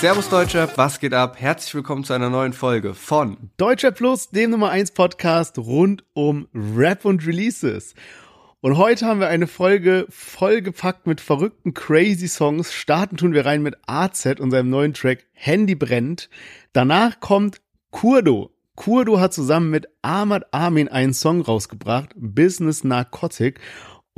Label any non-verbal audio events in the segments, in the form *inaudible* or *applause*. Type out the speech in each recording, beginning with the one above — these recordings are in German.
Servus Deutschrap, was geht ab? Herzlich willkommen zu einer neuen Folge von Deutschrap Plus, dem Nummer 1 Podcast rund um Rap und Releases. Und heute haben wir eine Folge vollgepackt mit verrückten crazy Songs. Starten tun wir rein mit AZ und seinem neuen Track Handy brennt. Danach kommt Kurdo. Kurdo hat zusammen mit Ahmad Amin einen Song rausgebracht, Business Narcotic.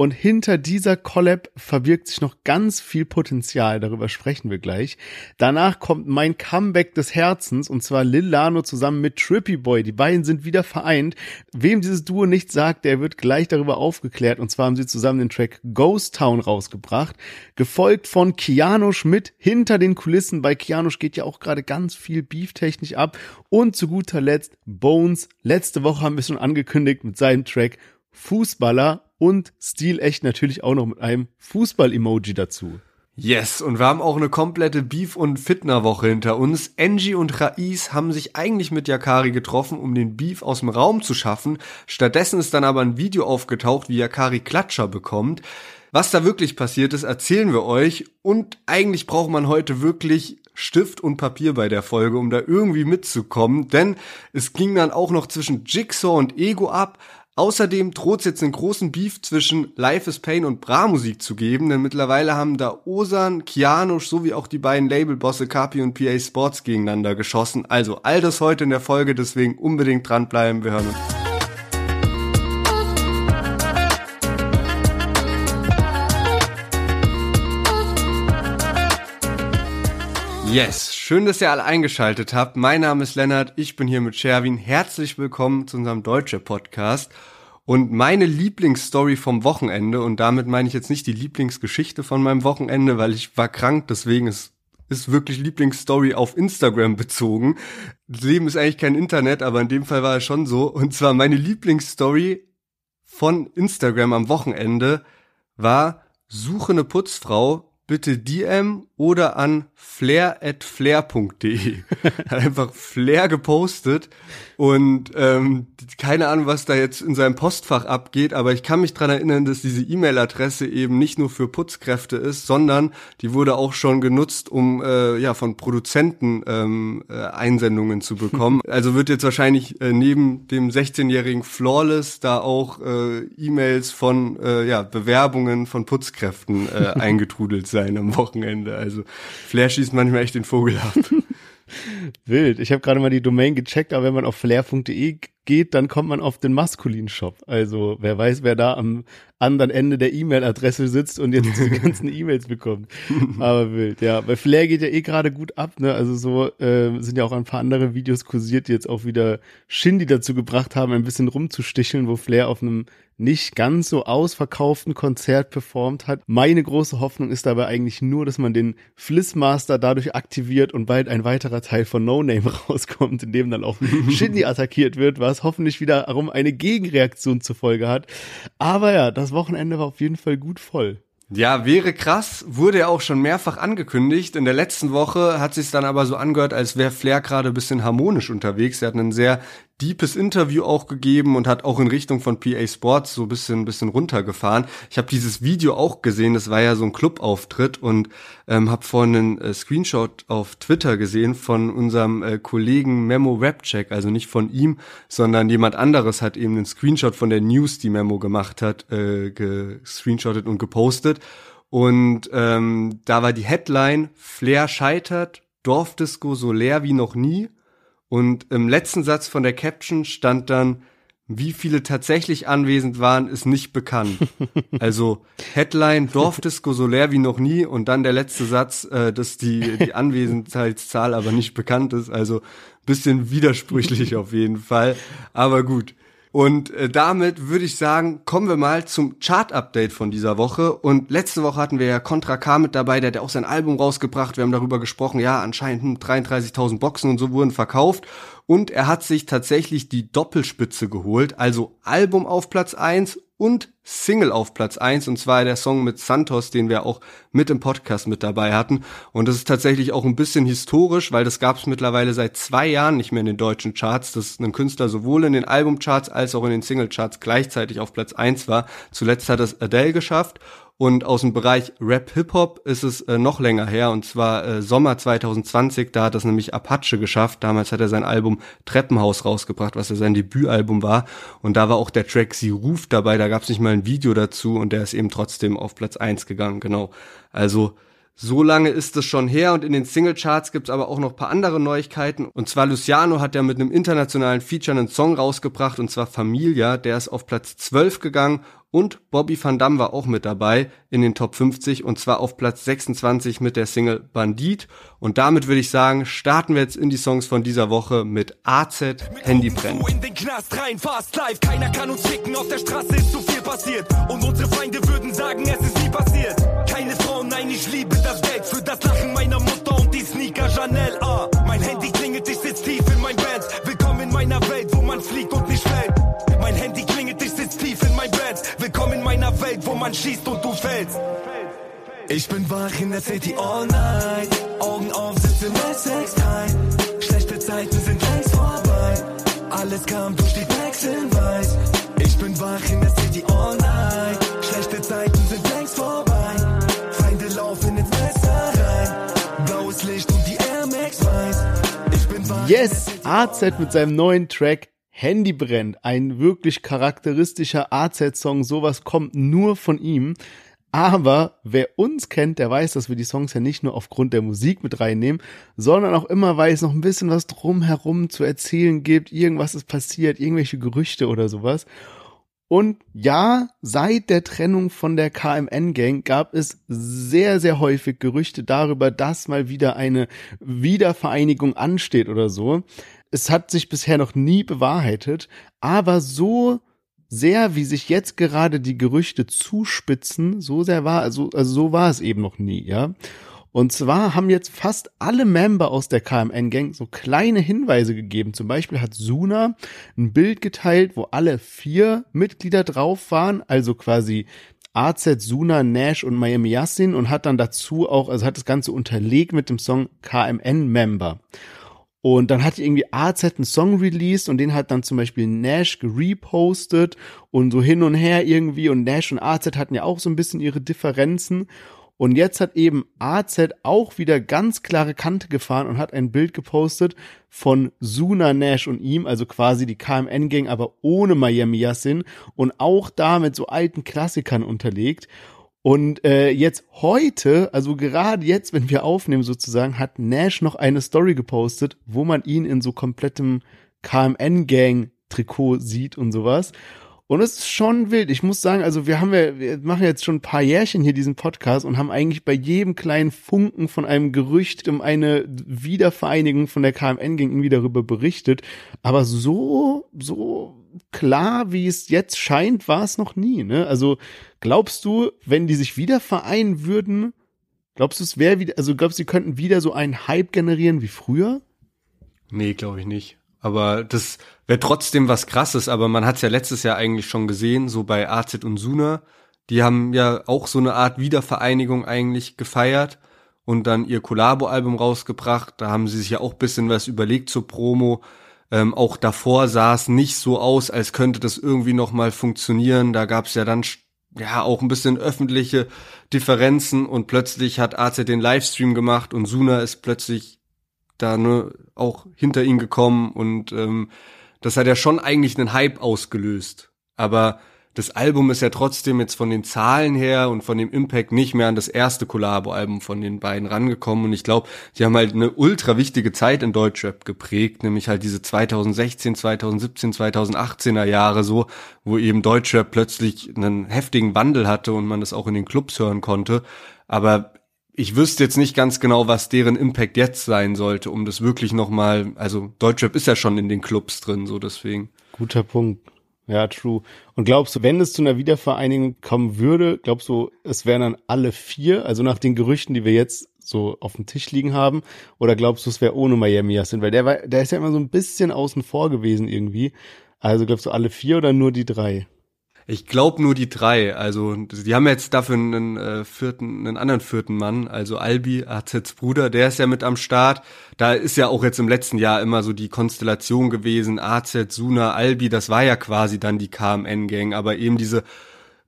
Und hinter dieser Collab verbirgt sich noch ganz viel Potenzial, darüber sprechen wir gleich. Danach kommt mein Comeback des Herzens und zwar Lil Lano zusammen mit Trippy Boy. Die beiden sind wieder vereint. Wem dieses Duo nicht sagt, der wird gleich darüber aufgeklärt und zwar haben sie zusammen den Track Ghost Town rausgebracht, gefolgt von Keanu Schmidt hinter den Kulissen. Bei Keanu geht ja auch gerade ganz viel beeftechnisch ab und zu guter Letzt Bones. Letzte Woche haben wir es schon angekündigt mit seinem Track Fußballer und stilecht natürlich auch noch mit einem Fußball-Emoji dazu. Yes, und wir haben auch eine komplette Beef- und Fitner-Woche hinter uns. Angie und Raiz haben sich eigentlich mit Yakari getroffen, um den Beef aus dem Raum zu schaffen. Stattdessen ist dann aber ein Video aufgetaucht, wie Yakari Klatscher bekommt. Was da wirklich passiert ist, erzählen wir euch. Und eigentlich braucht man heute wirklich Stift und Papier bei der Folge, um da irgendwie mitzukommen. Denn es ging dann auch noch zwischen Jigsaw und Ego ab. Außerdem droht es jetzt einen großen Beef zwischen Life is Pain und Bra-Musik zu geben, denn mittlerweile haben da Osan, Kianusch sowie auch die beiden Labelbosse Kapi und PA Sports gegeneinander geschossen. Also all das heute in der Folge, deswegen unbedingt dranbleiben. Wir hören uns. Yes, schön, dass ihr alle eingeschaltet habt. Mein Name ist Lennart, ich bin hier mit Sherwin. Herzlich willkommen zu unserem Deutsche Podcast. Und meine Lieblingsstory vom Wochenende, und damit meine ich jetzt nicht die Lieblingsgeschichte von meinem Wochenende, weil ich war krank, deswegen ist, ist wirklich Lieblingsstory auf Instagram bezogen. Das Leben ist eigentlich kein Internet, aber in dem Fall war es schon so. Und zwar meine Lieblingsstory von Instagram am Wochenende war, suche eine Putzfrau, bitte DM oder an flair.flair.de. *laughs* Hat einfach Flair gepostet und ähm, keine Ahnung, was da jetzt in seinem Postfach abgeht, aber ich kann mich dran erinnern, dass diese E-Mail-Adresse eben nicht nur für Putzkräfte ist, sondern die wurde auch schon genutzt, um äh, ja von Produzenten ähm, äh, Einsendungen zu bekommen. *laughs* also wird jetzt wahrscheinlich äh, neben dem 16-jährigen Flawless da auch äh, E-Mails von äh, ja Bewerbungen von Putzkräften äh, *laughs* eingetrudelt sein am Wochenende. Also Flair schießt manchmal echt den Vogel ab. *laughs* Wild. Ich habe gerade mal die Domain gecheckt, aber wenn man auf flair.de geht, dann kommt man auf den maskulinen Shop. Also wer weiß, wer da am anderen Ende der E-Mail-Adresse sitzt und jetzt die *laughs* ganzen E-Mails bekommt. Aber wild, ja. Bei Flair geht ja eh gerade gut ab, ne? Also so äh, sind ja auch ein paar andere Videos kursiert, die jetzt auch wieder Shindy dazu gebracht haben, ein bisschen rumzusticheln, wo Flair auf einem nicht ganz so ausverkauften Konzert performt hat. Meine große Hoffnung ist dabei eigentlich nur, dass man den Flissmaster dadurch aktiviert und bald ein weiterer Teil von No Name *laughs* rauskommt, in dem dann auch *laughs* Shindy attackiert wird, was hoffentlich wiederum eine Gegenreaktion zur Folge hat. Aber ja, das Wochenende war auf jeden Fall gut voll. Ja, wäre krass, wurde ja auch schon mehrfach angekündigt. In der letzten Woche hat sich dann aber so angehört, als wäre Flair gerade ein bisschen harmonisch unterwegs. Er hat einen sehr deepes Interview auch gegeben und hat auch in Richtung von PA Sports so ein bisschen, ein bisschen runtergefahren. Ich habe dieses Video auch gesehen, das war ja so ein Clubauftritt und ähm, habe vorhin einen äh, Screenshot auf Twitter gesehen von unserem äh, Kollegen Memo Rapcheck, also nicht von ihm, sondern jemand anderes hat eben einen Screenshot von der News, die Memo gemacht hat, äh, gescreenshottet und gepostet. Und ähm, da war die Headline, Flair scheitert, Dorfdisco so leer wie noch nie. Und im letzten Satz von der Caption stand dann, wie viele tatsächlich anwesend waren, ist nicht bekannt. *laughs* Also Headline Dorfdisco so leer wie noch nie und dann der letzte Satz, äh, dass die, die *laughs* Anwesenheitszahl aber nicht bekannt ist. Also bisschen widersprüchlich auf jeden Fall. Aber gut. Und äh, damit würde ich sagen, kommen wir mal zum Chart-Update von dieser Woche. Und letzte Woche hatten wir ja Contra K mit dabei, der hat ja auch sein Album rausgebracht. Wir haben darüber gesprochen, ja, anscheinend hm, 33.000 Boxen und so wurden verkauft. Und er hat sich tatsächlich die Doppelspitze geholt, also Album auf Platz eins und Single auf Platz eins und zwar der Song mit Santos, den wir auch mit im Podcast mit dabei hatten. Und das ist tatsächlich auch ein bisschen historisch, weil das gab es mittlerweile seit zwei Jahren nicht mehr in den deutschen Charts, dass ein Künstler sowohl in den Albumcharts als auch in den Singlecharts gleichzeitig auf Platz eins war. Zuletzt hat es Adele geschafft Und aus dem Bereich Rap-Hip-Hop ist es äh, noch länger her, und zwar äh, Sommer 2020, da hat es nämlich Apache geschafft. Damals hat er sein Album Treppenhaus rausgebracht, was ja sein Debütalbum war. Und da war auch der Track Sie ruft dabei, da gab es nicht mal ein Video dazu und der ist eben trotzdem auf Platz eins gegangen, genau. Also so lange ist es schon her und in den Singlecharts gibt's aber auch noch paar andere Neuigkeiten. Und zwar Luciano hat ja mit einem internationalen Feature einen Song rausgebracht und zwar Familia, der ist auf Platz 12 gegangen und Bobby Van Damme war auch mit dabei in den Top 50 und zwar auf Platz 26 mit der Single Bandit. Und damit würde ich sagen, starten wir jetzt in die Songs von dieser Woche mit AZ Handy brennt. In den Knast rein, fast live, keiner kann uns ficken, auf der Straße ist zu viel passiert und unsere Feinde würden sagen, es ist nie passiert. Keine Frau, nein, ich liebe das Geld für das Lachen meiner Mutter und die Sneaker Chanel. Ah, mein Handy klingelt, Willkommen in meiner Welt, wo man schießt und du fällst. Ich bin wach in der City all night. Augen auf, sitze im S6 Schlechte Zeiten sind längst vorbei. Alles kam durch die Blacks in Weiß. Ich bin wach in der City all night. Schlechte Zeiten sind längst vorbei. Feinde laufen ins Messer rein. Blaues Licht und die Air Max weiß. Ich bin wach. Yes, AZ mit seinem neuen Track Handy brennt. Ein wirklich charakteristischer AZ-Song. Sowas kommt nur von ihm. Aber wer uns kennt, der weiß, dass wir die Songs ja nicht nur aufgrund der Musik mit reinnehmen, sondern auch immer, weil es noch ein bisschen was drumherum zu erzählen gibt, irgendwas ist passiert, irgendwelche Gerüchte oder sowas. Und ja, seit der Trennung von der KMN-Gang gab es sehr, sehr häufig Gerüchte darüber, dass mal wieder eine Wiedervereinigung ansteht oder so. Es hat sich bisher noch nie bewahrheitet, aber so sehr, wie sich jetzt gerade die Gerüchte zuspitzen, so sehr war, also, also so war es eben noch nie, ja. Und zwar haben jetzt fast alle Member aus der KMN-Gang so kleine Hinweise gegeben. Zum Beispiel hat Suna ein Bild geteilt, wo alle vier Mitglieder drauf waren, also quasi AZ, Suna, Nash und Miami Yassin und hat dann dazu auch, also hat das Ganze unterlegt mit dem Song KMN-Member. Und dann hat irgendwie AZ einen Song released und den hat dann zum Beispiel Nash gerepostet und so hin und her irgendwie und Nash und AZ hatten ja auch so ein bisschen ihre Differenzen und jetzt hat eben AZ auch wieder ganz klare Kante gefahren und hat ein Bild gepostet von Suna Nash und ihm, also quasi die KMN-Gang, aber ohne Miami Yassin und auch da mit so alten Klassikern unterlegt. Und äh, jetzt heute, also gerade jetzt, wenn wir aufnehmen sozusagen, hat Nash noch eine Story gepostet, wo man ihn in so komplettem KMN-Gang-Trikot sieht und sowas. Und es ist schon wild. Ich muss sagen, also wir haben ja, wir machen jetzt schon ein paar Jährchen hier diesen Podcast und haben eigentlich bei jedem kleinen Funken von einem Gerücht um eine Wiedervereinigung von der KMN ging irgendwie darüber berichtet. Aber so, so klar, wie es jetzt scheint, war es noch nie, ne? Also glaubst du, wenn die sich wieder vereinen würden, glaubst du, es wäre wieder, also glaubst du, sie könnten wieder so einen Hype generieren wie früher? Nee, glaube ich nicht. Aber das wäre trotzdem was krasses, aber man hat es ja letztes Jahr eigentlich schon gesehen, so bei AZ und Suna. Die haben ja auch so eine Art Wiedervereinigung eigentlich gefeiert und dann ihr Collabo-Album rausgebracht. Da haben sie sich ja auch bisschen was überlegt zur Promo. Ähm, auch davor sah es nicht so aus, als könnte das irgendwie noch mal funktionieren. Da gab es ja dann ja auch ein bisschen öffentliche Differenzen und plötzlich hat AZ den Livestream gemacht und Suna ist plötzlich da ne, auch hinter ihn gekommen und ähm, das hat ja schon eigentlich einen Hype ausgelöst. Aber das Album ist ja trotzdem jetzt von den Zahlen her und von dem Impact nicht mehr an das erste Collabo-Album von den beiden rangekommen. Und ich glaube, sie haben halt eine ultra wichtige Zeit in Deutschrap geprägt, nämlich halt diese 2016, 2017, 2018er Jahre so, wo eben Deutschrap plötzlich einen heftigen Wandel hatte und man das auch in den Clubs hören konnte. Aber ich wüsste jetzt nicht ganz genau, was deren Impact jetzt sein sollte, um das wirklich nochmal, also Deutschrap ist ja schon in den Clubs drin, so deswegen. Guter Punkt. Ja, true. Und glaubst du, wenn es zu einer Wiedervereinigung kommen würde, glaubst du, es wären dann alle vier, also nach den Gerüchten, die wir jetzt so auf dem Tisch liegen haben, oder glaubst du, es wäre ohne Miami Yassin? Weil der war, der ist ja immer so ein bisschen außen vor gewesen irgendwie. Also glaubst du alle vier oder nur die drei? Ich glaube nur die drei. Also die haben jetzt dafür einen äh, vierten, einen anderen vierten Mann, also Albi, Azets Bruder, der ist ja mit am Start. Da ist ja auch jetzt im letzten Jahr immer so die Konstellation gewesen, AZ, Suna, Albi, das war ja quasi dann die KMN-Gang, aber eben diese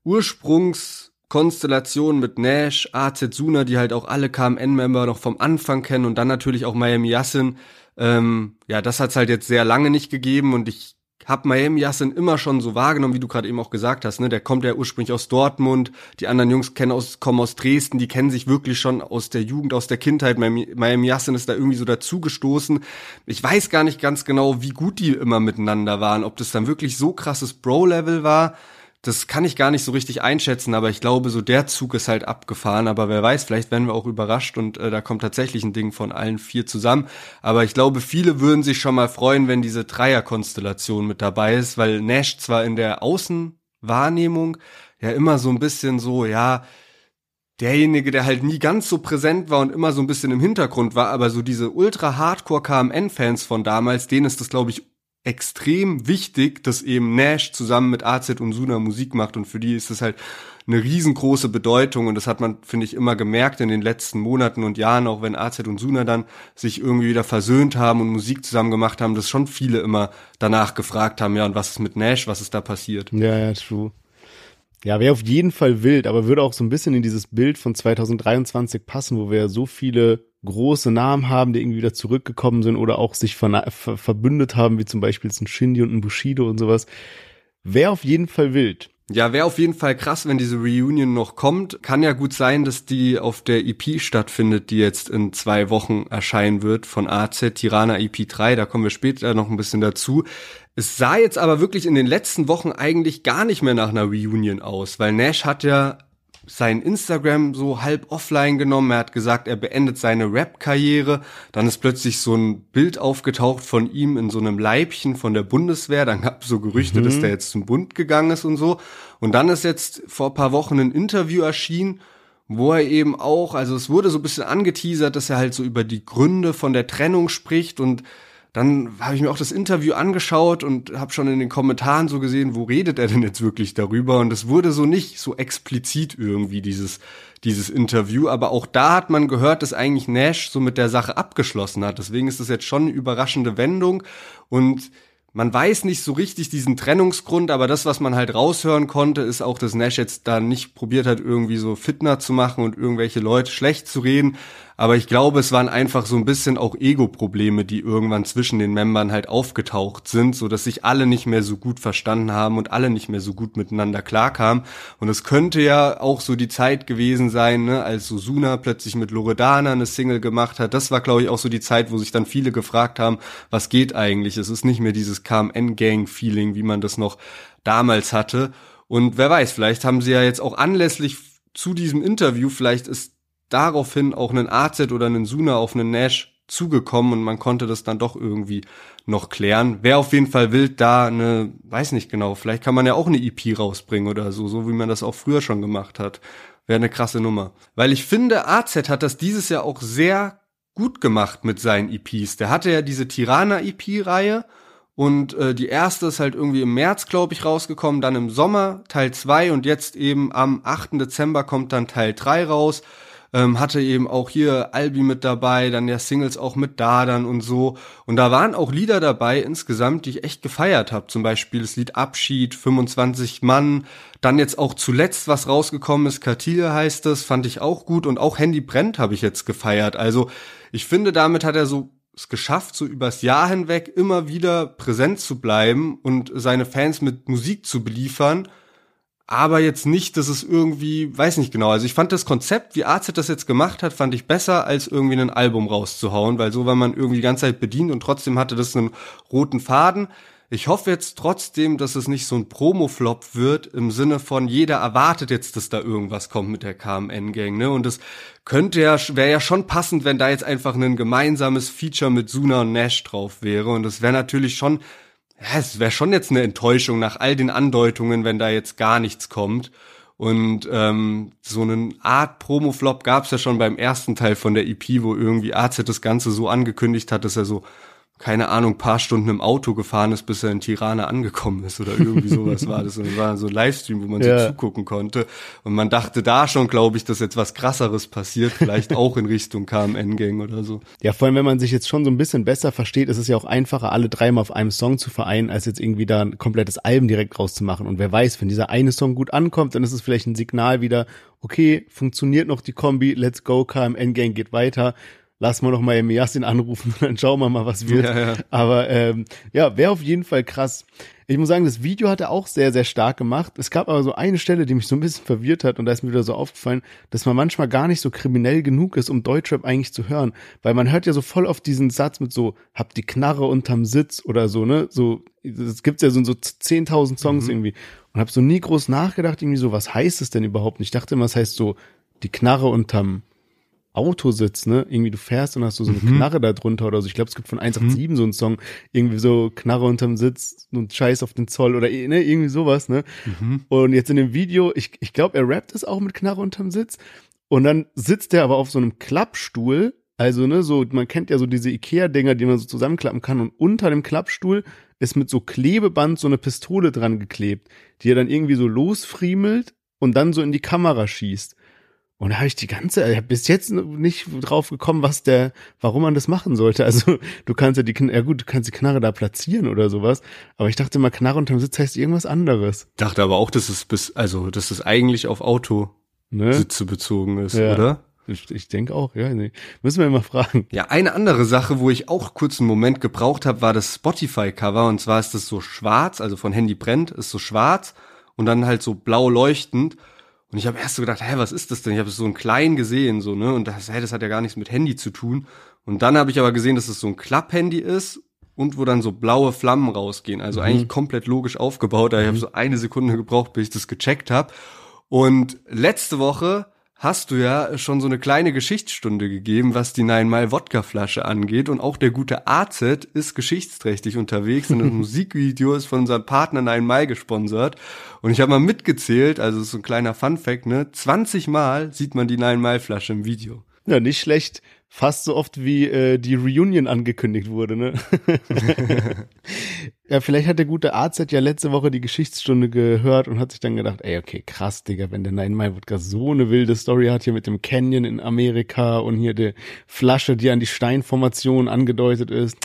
Ursprungs Konstellation mit Nash, AZ Suna, die halt auch alle KMN-Member noch vom Anfang kennen und dann natürlich auch Miami Yassin. Ähm, ja, das hat's halt jetzt sehr lange nicht gegeben und ich hab Miami Yassin immer schon so wahrgenommen, wie du gerade eben auch gesagt hast, ne? Der kommt ja ursprünglich aus Dortmund, die anderen Jungs kennen aus, kommen aus Dresden, die kennen sich wirklich schon aus der Jugend, aus der Kindheit. Miami, Miami Yassin ist da irgendwie so dazugestoßen. Ich weiß gar nicht ganz genau, wie gut die immer miteinander waren, ob das dann wirklich so krasses Bro-Level war das kann ich gar nicht so richtig einschätzen, aber ich glaube, so der Zug ist halt abgefahren. Aber wer weiß, vielleicht werden wir auch überrascht und äh, da kommt tatsächlich ein Ding von allen vier zusammen. Aber ich glaube, viele würden sich schon mal freuen, wenn diese Dreierkonstellation mit dabei ist, weil Nash zwar in der Außenwahrnehmung ja immer so ein bisschen so, ja, derjenige, der halt nie ganz so präsent war und immer so ein bisschen im Hintergrund war, aber so diese ultra Hardcore KMN-Fans von damals, denen ist das, glaube ich, extrem wichtig, dass eben Nash zusammen mit AZ und Suna Musik macht und für die ist es halt eine riesengroße Bedeutung und das hat man, finde ich, immer gemerkt in den letzten Monaten und Jahren, auch wenn AZ und Suna dann sich irgendwie wieder versöhnt haben und Musik zusammen gemacht haben, dass schon viele immer danach gefragt haben, ja, und was ist mit Nash, was ist da passiert? Ja, ja, true. Ja, wäre auf jeden Fall wild, aber würde auch so ein bisschen in dieses Bild von 2023 passen, wo wir ja so viele große Namen haben, die irgendwie wieder zurückgekommen sind oder auch sich ver ver verbündet haben, wie zum Beispiel ein Shindy und ein Bushido und sowas. Wäre auf jeden Fall wild. Ja, wäre auf jeden Fall krass, wenn diese Reunion noch kommt. Kann ja gut sein, dass die auf der EP stattfindet, die jetzt in zwei Wochen erscheinen wird von AZ Tirana EP 3. Da kommen wir später noch ein bisschen dazu. Es sah jetzt aber wirklich in den letzten Wochen eigentlich gar nicht mehr nach einer Reunion aus, weil Nash hat ja sein Instagram so halb offline genommen. Er hat gesagt, er beendet seine Rap-Karriere. Dann ist plötzlich so ein Bild aufgetaucht von ihm in so einem Leibchen von der Bundeswehr. Dann gab es so Gerüchte, mhm. dass der jetzt zum Bund gegangen ist und so. Und dann ist jetzt vor paar Wochen ein Interview erschienen, wo er eben auch, also es wurde so ein bisschen angeteasert, dass er halt so über die Gründe von der Trennung spricht und dann habe ich mir auch das Interview angeschaut und habe schon in den Kommentaren so gesehen, wo redet er denn jetzt wirklich darüber? Und es wurde so nicht so explizit irgendwie dieses dieses Interview, aber auch da hat man gehört, dass eigentlich Nash so mit der Sache abgeschlossen hat. Deswegen ist das jetzt schon eine überraschende Wendung und man weiß nicht so richtig diesen Trennungsgrund, aber das, was man halt raushören konnte, ist auch, dass Nash jetzt da nicht probiert hat, irgendwie so Fitner zu machen und irgendwelche Leute schlecht zu reden, aber ich glaube, es waren einfach so ein bisschen auch Ego-Probleme, die irgendwann zwischen den Membern halt aufgetaucht sind, so dass sich alle nicht mehr so gut verstanden haben und alle nicht mehr so gut miteinander klarkamen. Und es könnte ja auch so die Zeit gewesen sein, ne, als Susuna plötzlich mit Loredana eine Single gemacht hat. Das war, glaube ich, auch so die Zeit, wo sich dann viele gefragt haben, was geht eigentlich? Es ist nicht mehr dieses KMN-Gang-Feeling, wie man das noch damals hatte. Und wer weiß, vielleicht haben sie ja jetzt auch anlässlich zu diesem Interview, vielleicht ist daraufhin auch einen AZ oder einen Suna auf einen Nash zugekommen und man konnte das dann doch irgendwie noch klären. Wäre auf jeden Fall wild, da eine, weiß nicht genau, vielleicht kann man ja auch eine EP rausbringen oder so, so wie man das auch früher schon gemacht hat. Wäre eine krasse Nummer. Weil ich finde, AZ hat das dieses Jahr auch sehr gut gemacht mit seinen EPs. Der hatte ja diese Tirana-EP-Reihe und äh, die erste ist halt irgendwie im März, glaube ich, rausgekommen, dann im Sommer Teil 2 und jetzt eben am 8. Dezember kommt dann Teil 3 raus ähm, hatte eben auch hier Albi mit dabei, dann ja Singles auch mit Dadan und so. Und da waren auch Lieder dabei insgesamt, die ich echt gefeiert habe. Zum Beispiel das Lied Abschied, 25 Mann. Dann jetzt auch zuletzt, was rausgekommen ist, Kartil heißt es, fand ich auch gut. Und auch Handy brennt habe ich jetzt gefeiert. Also ich finde, damit hat er so es geschafft, so übers Jahr hinweg immer wieder präsent zu bleiben und seine Fans mit Musik zu beliefern aber jetzt nicht, dass es irgendwie, weiß nicht genau. Also ich fand das Konzept, wie AZ das jetzt gemacht hat, fand ich besser, als irgendwie ein Album rauszuhauen, weil so war man irgendwie die ganze Zeit bedient und trotzdem hatte das einen roten Faden. Ich hoffe jetzt trotzdem, dass es nicht so ein Promo-Flop wird, im Sinne von jeder erwartet jetzt, dass da irgendwas kommt mit der KMN-Gang, ne? Und es könnte ja, wäre ja schon passend, wenn da jetzt einfach ein gemeinsames Feature mit Suna und Nash drauf wäre. Und das wäre natürlich schon ja, es wäre schon jetzt eine Enttäuschung nach all den Andeutungen, wenn da jetzt gar nichts kommt. Und ähm, so eine Art Promo-Flop gab es ja schon beim ersten Teil von der EP, wo irgendwie AZ das Ganze so angekündigt hat, dass er so keine Ahnung, paar Stunden im Auto gefahren ist, bis er in Tirana angekommen ist oder irgendwie sowas war das. Und das war so ein Livestream, wo man ja. so zugucken konnte. Und man dachte da schon, glaube ich, dass jetzt was krasseres passiert, vielleicht *laughs* auch in Richtung KMN-Gang oder so. Ja, vor allem, wenn man sich jetzt schon so ein bisschen besser versteht, ist es ja auch einfacher, alle dreimal auf einem Song zu vereinen, als jetzt irgendwie da ein komplettes Album direkt rauszumachen. Und wer weiß, wenn dieser eine Song gut ankommt, dann ist es vielleicht ein Signal wieder, okay, funktioniert noch die Kombi, let's go, KMN-Gang geht weiter lass mal noch mal Yasin anrufen, dann schauen wir mal, was wird. Ja, ja. Aber ähm, ja, wäre auf jeden Fall krass. Ich muss sagen, das Video hat er auch sehr, sehr stark gemacht. Es gab aber so eine Stelle, die mich so ein bisschen verwirrt hat und da ist mir wieder so aufgefallen, dass man manchmal gar nicht so kriminell genug ist, um Deutschrap eigentlich zu hören. Weil man hört ja so voll oft diesen Satz mit so, hab die Knarre unterm Sitz oder so, ne? So, das gibt's ja so, so 10.000 Songs mhm. irgendwie. Und hab so nie groß nachgedacht, irgendwie so, was heißt es denn überhaupt? Und ich dachte immer, es heißt so, die Knarre unterm Autositz, ne? Irgendwie du fährst und hast so, so eine mhm. Knarre da drunter oder so. Ich glaube, es gibt von 187 mhm. so einen Song, irgendwie so Knarre unterm Sitz und Scheiß auf den Zoll oder ne, irgendwie sowas, ne? Mhm. Und jetzt in dem Video, ich, ich glaube, er rappt es auch mit Knarre unterm Sitz. Und dann sitzt er aber auf so einem Klappstuhl. Also, ne, so, man kennt ja so diese Ikea-Dinger, die man so zusammenklappen kann. Und unter dem Klappstuhl ist mit so Klebeband so eine Pistole dran geklebt, die er dann irgendwie so losfriemelt und dann so in die Kamera schießt. Und da habe ich die ganze, ich hab bis jetzt nicht drauf gekommen, was der, warum man das machen sollte. Also du kannst ja die, ja gut, du kannst die Knarre da platzieren oder sowas. Aber ich dachte mal, Knarre unterm Sitz heißt irgendwas anderes. Dachte aber auch, dass es bis, also dass es eigentlich auf Autositze ne? bezogen ist, ja. oder? Ich, ich denke auch, ja. Nee. Müssen wir mal fragen. Ja, eine andere Sache, wo ich auch kurz einen Moment gebraucht habe, war das Spotify-Cover. Und zwar ist das so schwarz, also von Handy brennt, ist so schwarz und dann halt so blau leuchtend. Und ich habe erst so gedacht, hä, was ist das denn? Ich habe so einen kleinen gesehen, so, ne? Und das, hä, das hat ja gar nichts mit Handy zu tun. Und dann habe ich aber gesehen, dass es so ein Klapphandy ist und wo dann so blaue Flammen rausgehen. Also mhm. eigentlich komplett logisch aufgebaut. Da mhm. ich habe so eine Sekunde gebraucht, bis ich das gecheckt habe. Und letzte Woche hast du ja schon so eine kleine Geschichtsstunde gegeben, was die Nine Mile Wodka Flasche angeht. Und auch der gute AZ ist geschichtsträchtig unterwegs und das *laughs* Musikvideo ist von unserem Partner Nine Mile gesponsert. Und ich habe mal mitgezählt, also ist so ein kleiner Fun Fact, ne, 20 Mal sieht man die Nine Mile Flasche im Video. Ja, nicht schlecht fast so oft wie äh, die Reunion angekündigt wurde, ne? *laughs* ja, vielleicht hat der gute AZ ja letzte Woche die Geschichtsstunde gehört und hat sich dann gedacht, ey, okay, krass, Digga, wenn der Nine Mile Wodka so eine wilde Story hat hier mit dem Canyon in Amerika und hier die Flasche, die an die Steinformation angedeutet ist,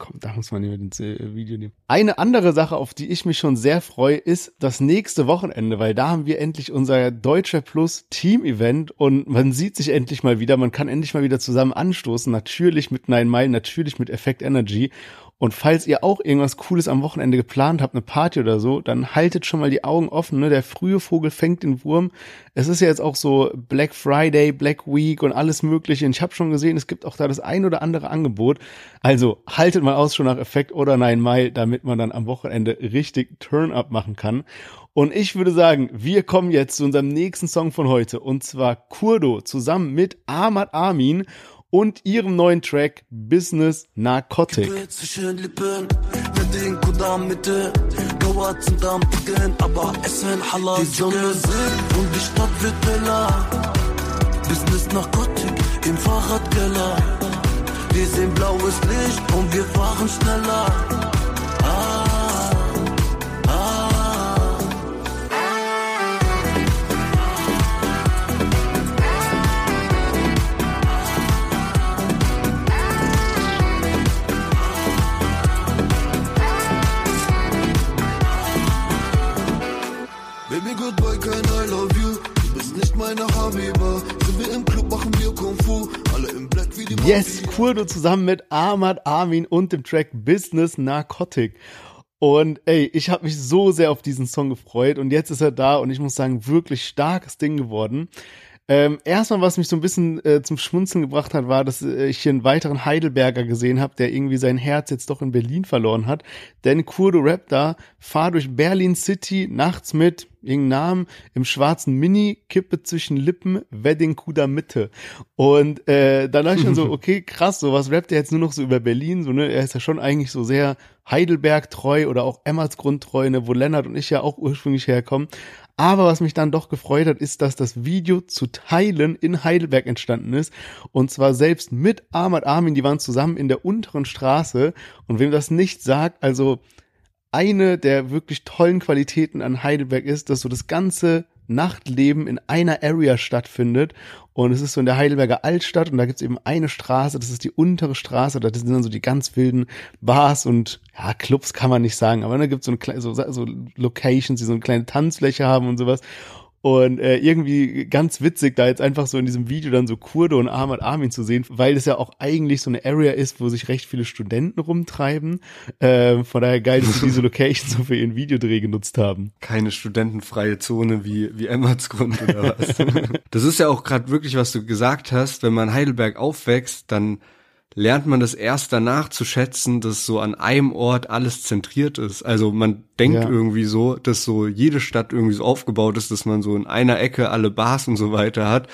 komm, da muss man nicht ins äh, Video nehmen. Eine andere Sache, auf die ich mich schon sehr freue, ist das nächste Wochenende, weil da haben wir endlich unser Deutscher Plus Team Event und man sieht sich endlich mal wieder, man kann endlich mal wieder zusammen anstoßen, natürlich mit Nine Mile, natürlich mit Effect Energy und falls ihr auch irgendwas Cooles am Wochenende geplant habt, eine Party oder so, dann haltet schon mal die Augen offen. Ne? Der frühe Vogel fängt den Wurm. Es ist ja jetzt auch so Black Friday, Black Week und alles Mögliche. Und ich habe schon gesehen, es gibt auch da das ein oder andere Angebot. Also haltet mal aus schon nach Effekt oder Nine Mile, damit man dann am Wochenende richtig Turn-up machen kann. Und ich würde sagen, wir kommen jetzt zu unserem nächsten Song von heute. Und zwar Kurdo zusammen mit Ahmad Amin und ihrem neuen Track Business Narcotic. Business Narcotic im Fahrradkeller. Wir sehen blaues Licht und wir fahren schneller. Du bist nicht meine Habiba. Sind wir im Club, machen wir Kung Fu. Alle im Black wie die Yes, Kurdo zusammen mit Ahmad Armin und dem Track Business Narcotic. Und ey, ich habe mich so sehr auf diesen Song gefreut und jetzt ist er da und ich muss sagen, wirklich starkes Ding geworden. Ähm, erstmal, was mich so ein bisschen äh, zum Schmunzeln gebracht hat, war, dass äh, ich hier einen weiteren Heidelberger gesehen habe, der irgendwie sein Herz jetzt doch in Berlin verloren hat. Denn Kurdo Rap da, fahr durch Berlin City nachts mit irgendeinen Namen im schwarzen Mini, Kippe zwischen Lippen, Wedding Kuda Mitte. Und äh, dann dachte ich schon so, *laughs* okay, krass, so was rappt er jetzt nur noch so über Berlin, so ne, er ist ja schon eigentlich so sehr Heidelberg treu oder auch Emmersgrund treu, ne, wo Lennart und ich ja auch ursprünglich herkommen. Aber was mich dann doch gefreut hat, ist, dass das Video zu Teilen in Heidelberg entstanden ist. Und zwar selbst mit Ahmad Armin, die waren zusammen in der unteren Straße. Und wem das nicht sagt, also eine der wirklich tollen Qualitäten an Heidelberg ist, dass so das ganze Nachtleben in einer Area stattfindet. Und es ist so in der Heidelberger Altstadt und da gibt's eben eine Straße, das ist die untere Straße, da sind dann so die ganz wilden Bars und ja, Clubs kann man nicht sagen, aber da gibt's so, so, so Locations, die so eine kleine Tanzfläche haben und sowas. Und äh, irgendwie ganz witzig, da jetzt einfach so in diesem Video dann so Kurde und Ahmad Armin zu sehen, weil es ja auch eigentlich so eine Area ist, wo sich recht viele Studenten rumtreiben. Äh, von daher geil, dass sie diese *laughs* Location so für ihren Videodreh genutzt haben. Keine studentenfreie Zone wie, wie Emmertsgrund oder was. *laughs* das ist ja auch gerade wirklich, was du gesagt hast, wenn man Heidelberg aufwächst, dann lernt man das erst danach zu schätzen, dass so an einem Ort alles zentriert ist. Also man denkt ja. irgendwie so, dass so jede Stadt irgendwie so aufgebaut ist, dass man so in einer Ecke alle Bars und so weiter hat.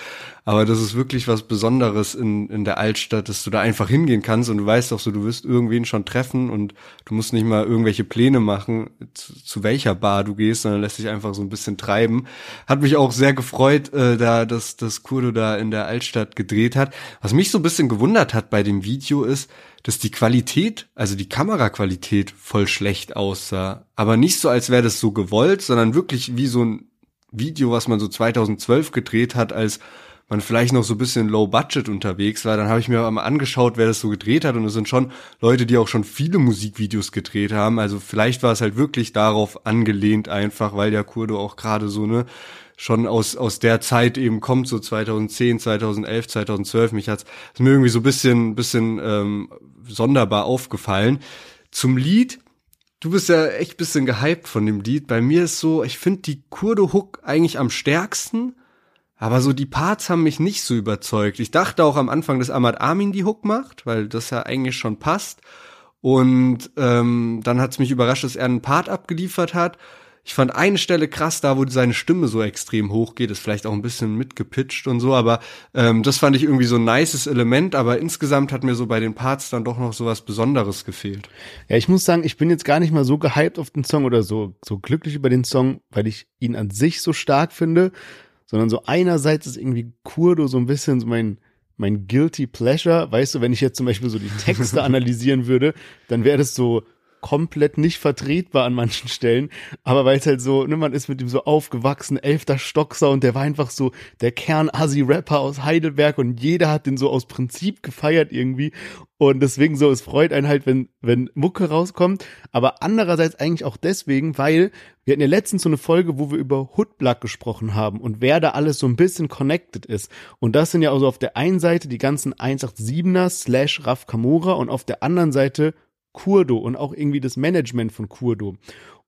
Aber das ist wirklich was Besonderes in, in der Altstadt, dass du da einfach hingehen kannst und du weißt auch so, du wirst irgendwen schon treffen und du musst nicht mal irgendwelche Pläne machen, zu, zu welcher Bar du gehst, sondern lässt dich einfach so ein bisschen treiben. Hat mich auch sehr gefreut, äh, da, dass, dass Kurdo da in der Altstadt gedreht hat. Was mich so ein bisschen gewundert hat bei dem Video ist, dass die Qualität, also die Kameraqualität voll schlecht aussah. Aber nicht so, als wäre das so gewollt, sondern wirklich wie so ein Video, was man so 2012 gedreht hat, als man vielleicht noch so ein bisschen low budget unterwegs war, dann habe ich mir mal angeschaut, wer das so gedreht hat und es sind schon Leute, die auch schon viele Musikvideos gedreht haben. Also vielleicht war es halt wirklich darauf angelehnt einfach, weil der Kurdo auch gerade so ne schon aus aus der Zeit eben kommt, so 2010, 2011, 2012. Mich hat's ist mir irgendwie so ein bisschen bisschen ähm, sonderbar aufgefallen. Zum Lied Du bist ja echt bisschen gehypt von dem Lied. Bei mir ist so, ich finde die Kurdo Hook eigentlich am stärksten. Aber so die Parts haben mich nicht so überzeugt. Ich dachte auch am Anfang, dass Ahmad Amin die Hook macht, weil das ja eigentlich schon passt. Und ähm, dann hat es mich überrascht, dass er einen Part abgeliefert hat. Ich fand eine Stelle krass, da wo seine Stimme so extrem hoch geht, ist vielleicht auch ein bisschen mitgepitcht und so, aber ähm, das fand ich irgendwie so ein nices Element, aber insgesamt hat mir so bei den Parts dann doch noch so was Besonderes gefehlt. Ja, ich muss sagen, ich bin jetzt gar nicht mal so gehypt auf den Song oder so, so glücklich über den Song, weil ich ihn an sich so stark finde sondern so einerseits ist irgendwie Kurdo so ein bisschen so mein, mein guilty pleasure. Weißt du, wenn ich jetzt zum Beispiel so die Texte *laughs* analysieren würde, dann wäre das so komplett nicht vertretbar an manchen Stellen, aber weil es halt so, ne, man ist mit ihm so aufgewachsen, elfter Stocksound, der war einfach so der Kern-Assi-Rapper aus Heidelberg und jeder hat den so aus Prinzip gefeiert irgendwie. Und deswegen so, es freut einen halt, wenn, wenn Mucke rauskommt, aber andererseits eigentlich auch deswegen, weil wir hatten ja letztens so eine Folge, wo wir über Hoodblack gesprochen haben und wer da alles so ein bisschen connected ist. Und das sind ja also auf der einen Seite die ganzen 187er slash Raf Kamora und auf der anderen Seite Kurdo und auch irgendwie das Management von Kurdo.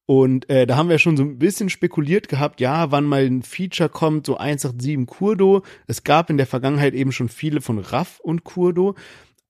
Und äh, da haben wir schon so ein bisschen spekuliert gehabt, ja, wann mal ein Feature kommt, so 187 Kurdo. Es gab in der Vergangenheit eben schon viele von Raff und Kurdo.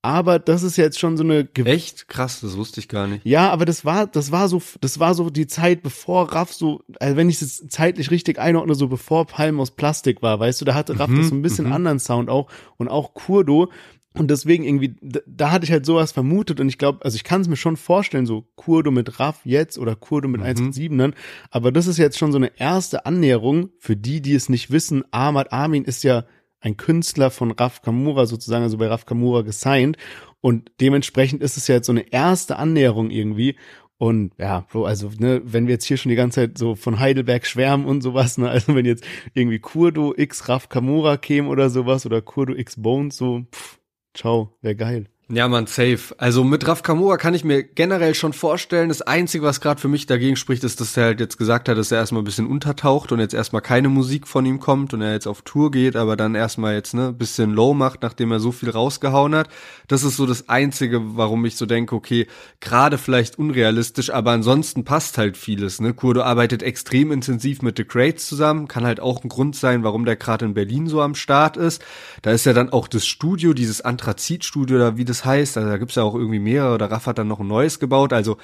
Aber das ist jetzt schon so eine Ge echt krass, das wusste ich gar nicht. Ja, aber das war das war so das war so die Zeit bevor Raff so also wenn ich es zeitlich richtig einordne, so bevor Palm aus Plastik war, weißt du, da hatte Raff mhm, das so ein bisschen mhm. anderen Sound auch und auch Kurdo und deswegen irgendwie, da, da hatte ich halt sowas vermutet und ich glaube, also ich kann es mir schon vorstellen, so Kurdo mit Raff jetzt oder Kurdo mit mhm. 187ern, aber das ist jetzt schon so eine erste Annäherung für die, die es nicht wissen. Ahmad Amin ist ja ein Künstler von Raf Kamura sozusagen, also bei Raf Kamura gesigned. Und dementsprechend ist es ja jetzt so eine erste Annäherung irgendwie. Und ja, Bro, also, ne, wenn wir jetzt hier schon die ganze Zeit so von Heidelberg schwärmen und sowas, ne, also wenn jetzt irgendwie Kurdo X Raf Kamura käme oder sowas oder Kurdo X Bones, so, pff, Ciao, wäre geil. Ja, man, safe. Also mit Raf Kamura kann ich mir generell schon vorstellen, das Einzige, was gerade für mich dagegen spricht, ist, dass er halt jetzt gesagt hat, dass er erstmal ein bisschen untertaucht und jetzt erstmal keine Musik von ihm kommt und er jetzt auf Tour geht, aber dann erstmal jetzt ne bisschen low macht, nachdem er so viel rausgehauen hat. Das ist so das Einzige, warum ich so denke, okay, gerade vielleicht unrealistisch, aber ansonsten passt halt vieles. Ne? Kurdo arbeitet extrem intensiv mit The Crates zusammen, kann halt auch ein Grund sein, warum der gerade in Berlin so am Start ist. Da ist ja dann auch das Studio, dieses Anthrazit-Studio, da wie das das heißt. Also da gibt's ja auch irgendwie mehrere oder Raff hat dann noch ein neues gebaut. Also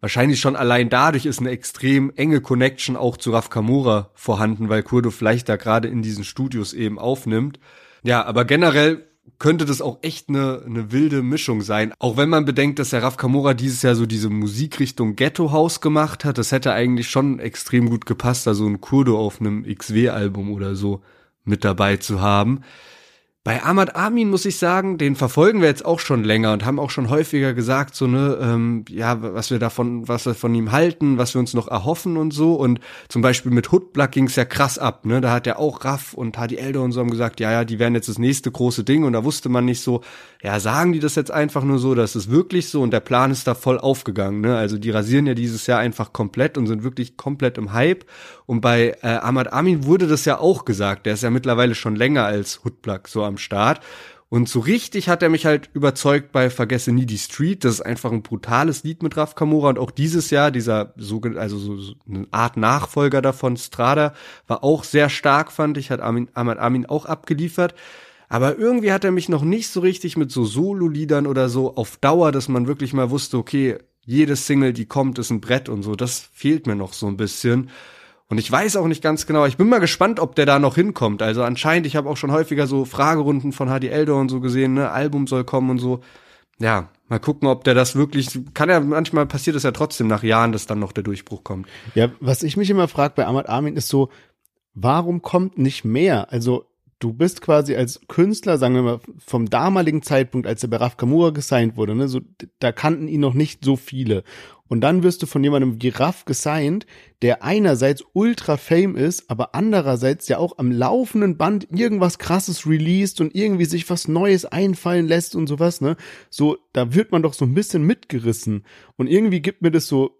wahrscheinlich schon allein dadurch ist eine extrem enge Connection auch zu Raf Kamura vorhanden, weil Kurdo vielleicht da gerade in diesen Studios eben aufnimmt. Ja, aber generell könnte das auch echt eine, eine wilde Mischung sein. Auch wenn man bedenkt, dass der Raf Kamora dieses Jahr so diese Musikrichtung Ghetto House gemacht hat, das hätte eigentlich schon extrem gut gepasst, da so ein Kurdo auf einem XW-Album oder so mit dabei zu haben. Bei Ahmad Amin muss ich sagen, den verfolgen wir jetzt auch schon länger und haben auch schon häufiger gesagt, so ne, ähm, ja, was wir davon, was wir von ihm halten, was wir uns noch erhoffen und so. Und zum Beispiel mit Hoodblack ging's ja krass ab, ne? Da hat ja auch Raff und Hadi Elder und so haben gesagt, ja, ja, die werden jetzt das nächste große Ding und da wusste man nicht so, ja, sagen die das jetzt einfach nur so, das ist wirklich so und der Plan ist da voll aufgegangen, ne? Also die rasieren ja dieses Jahr einfach komplett und sind wirklich komplett im Hype. Und bei äh, Ahmad Amin wurde das ja auch gesagt, der ist ja mittlerweile schon länger als Hoodblack so am Start. Und so richtig hat er mich halt überzeugt bei Vergesse nie die Street. Das ist einfach ein brutales Lied mit Raf Kamora und auch dieses Jahr dieser so also so, so eine Art Nachfolger davon Strada war auch sehr stark fand ich hat Amin, Ahmad Amin auch abgeliefert. Aber irgendwie hat er mich noch nicht so richtig mit so Solo-Liedern oder so auf Dauer, dass man wirklich mal wusste, okay, jede Single, die kommt, ist ein Brett und so. Das fehlt mir noch so ein bisschen. Und ich weiß auch nicht ganz genau. Ich bin mal gespannt, ob der da noch hinkommt. Also anscheinend, ich habe auch schon häufiger so Fragerunden von HD Elder und so gesehen, ne, Album soll kommen und so. Ja, mal gucken, ob der das wirklich, kann ja, manchmal passiert es ja trotzdem nach Jahren, dass dann noch der Durchbruch kommt. Ja, was ich mich immer frage bei Ahmad Armin ist so, warum kommt nicht mehr? Also du bist quasi als Künstler, sagen wir mal, vom damaligen Zeitpunkt, als er bei Raf Kamura gesigned wurde, ne, so, da kannten ihn noch nicht so viele. Und dann wirst du von jemandem wie Raff gesigned, der einerseits ultra fame ist, aber andererseits ja auch am laufenden Band irgendwas krasses released und irgendwie sich was Neues einfallen lässt und sowas, ne? So, da wird man doch so ein bisschen mitgerissen. Und irgendwie gibt mir das so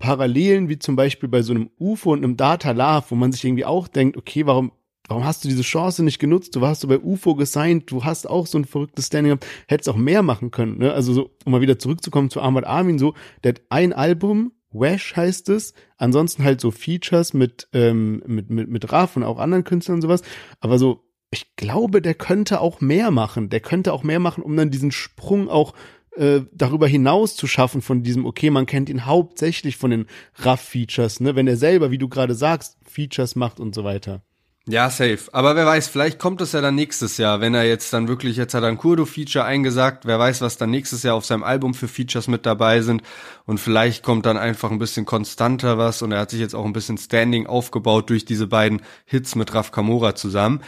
Parallelen wie zum Beispiel bei so einem UFO und einem Data Love, wo man sich irgendwie auch denkt, okay, warum warum hast du diese Chance nicht genutzt? Du warst so bei UFO gesigned, du hast auch so ein verrücktes Standing gehabt, hättest auch mehr machen können. Ne? Also so, um mal wieder zurückzukommen zu Ahmad Armin, so, der hat ein Album, Wash heißt es, ansonsten halt so Features mit, ähm, mit, mit, mit Raf und auch anderen Künstlern und sowas, aber so, ich glaube, der könnte auch mehr machen. Der könnte auch mehr machen, um dann diesen Sprung auch äh, darüber hinaus zu schaffen von diesem, okay, man kennt ihn hauptsächlich von den Raff-Features, ne, wenn er selber, wie du gerade sagst, Features macht und so weiter. Ja, safe. Aber wer weiß, vielleicht kommt es ja dann nächstes Jahr, wenn er jetzt dann wirklich, jetzt hat er ein Kurdo-Feature eingesagt, wer weiß, was dann nächstes Jahr auf seinem Album für Features mit dabei sind. Und vielleicht kommt dann einfach ein bisschen konstanter was und er hat sich jetzt auch ein bisschen Standing aufgebaut durch diese beiden Hits mit Raf Kamora zusammen.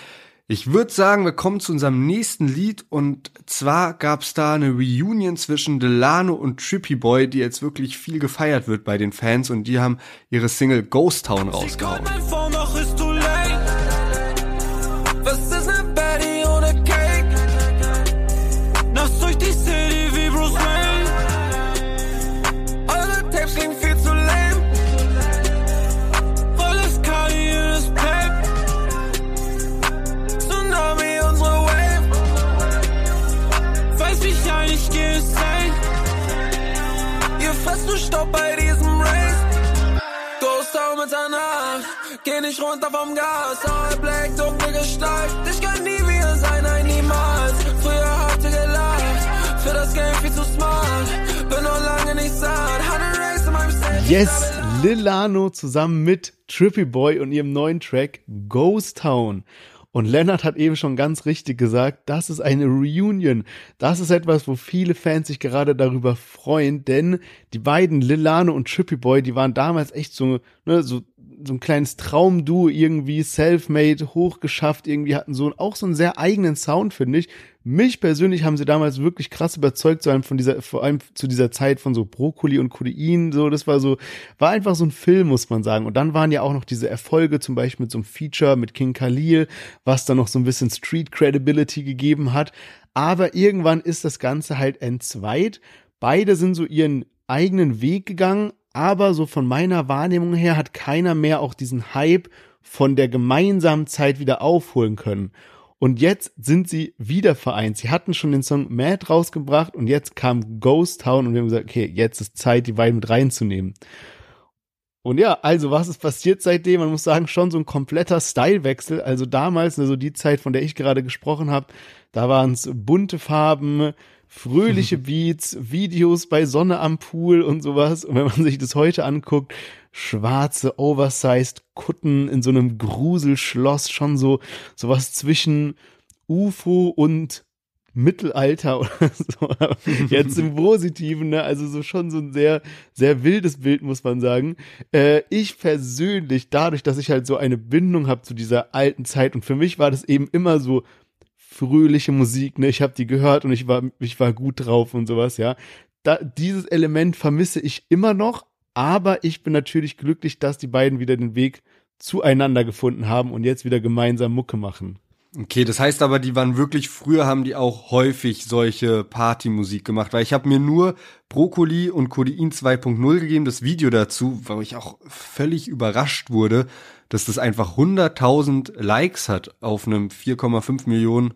Ich würde sagen, wir kommen zu unserem nächsten Lied und zwar gab's da eine Reunion zwischen Delano und Trippy Boy, die jetzt wirklich viel gefeiert wird bei den Fans und die haben ihre Single Ghost Town rausgehauen. Geh nicht runter vom Gas. All Black, dunkle Gestalt. Ich kann nie wieder sein, nein, niemals. Früher habt ihr gelacht. Für das Game viel zu smart. Bin noch lange nicht satt. Hatte Race in meinem Set. Yes, Lilano zusammen mit Trippy Boy und ihrem neuen Track Ghost Town. Und Lennart hat eben schon ganz richtig gesagt, das ist eine Reunion. Das ist etwas, wo viele Fans sich gerade darüber freuen, denn die beiden Lilano und Trippy Boy, die waren damals echt so, ne, so so ein kleines Traumduo irgendwie, self-made, hochgeschafft, irgendwie hatten so auch so einen sehr eigenen Sound, finde ich. Mich persönlich haben sie damals wirklich krass überzeugt, so von dieser, vor allem zu dieser Zeit von so Brokkoli und Codein, so, das war so, war einfach so ein Film, muss man sagen. Und dann waren ja auch noch diese Erfolge, zum Beispiel mit so einem Feature mit King Khalil, was dann noch so ein bisschen Street Credibility gegeben hat. Aber irgendwann ist das Ganze halt entzweit. Beide sind so ihren eigenen Weg gegangen, aber so von meiner Wahrnehmung her hat keiner mehr auch diesen Hype von der gemeinsamen Zeit wieder aufholen können. Und jetzt sind sie wieder vereint. Sie hatten schon den Song Mad rausgebracht und jetzt kam Ghost Town und wir haben gesagt, okay, jetzt ist Zeit, die beiden mit reinzunehmen. Und ja, also was ist passiert seitdem? Man muss sagen, schon so ein kompletter Stylewechsel. Also damals, also die Zeit, von der ich gerade gesprochen habe, da waren es bunte Farben, fröhliche *laughs* Beats, Videos bei Sonne am Pool und sowas. Und wenn man sich das heute anguckt, schwarze, oversized Kutten in so einem Gruselschloss, schon so sowas zwischen UFO und Mittelalter *laughs* oder so. Jetzt im Positiven, ne? Also so schon so ein sehr, sehr wildes Bild, muss man sagen. Äh, ich persönlich, dadurch, dass ich halt so eine Bindung habe zu dieser alten Zeit und für mich war das eben immer so fröhliche Musik, ne? Ich habe die gehört und ich war, ich war gut drauf und sowas, ja. Da, dieses Element vermisse ich immer noch, aber ich bin natürlich glücklich, dass die beiden wieder den Weg zueinander gefunden haben und jetzt wieder gemeinsam Mucke machen. Okay, das heißt aber, die waren wirklich, früher haben die auch häufig solche Partymusik gemacht, weil ich habe mir nur Brokkoli und Codein 2.0 gegeben, das Video dazu, wo ich auch völlig überrascht wurde, dass das einfach 100.000 Likes hat auf einem 4,5 Millionen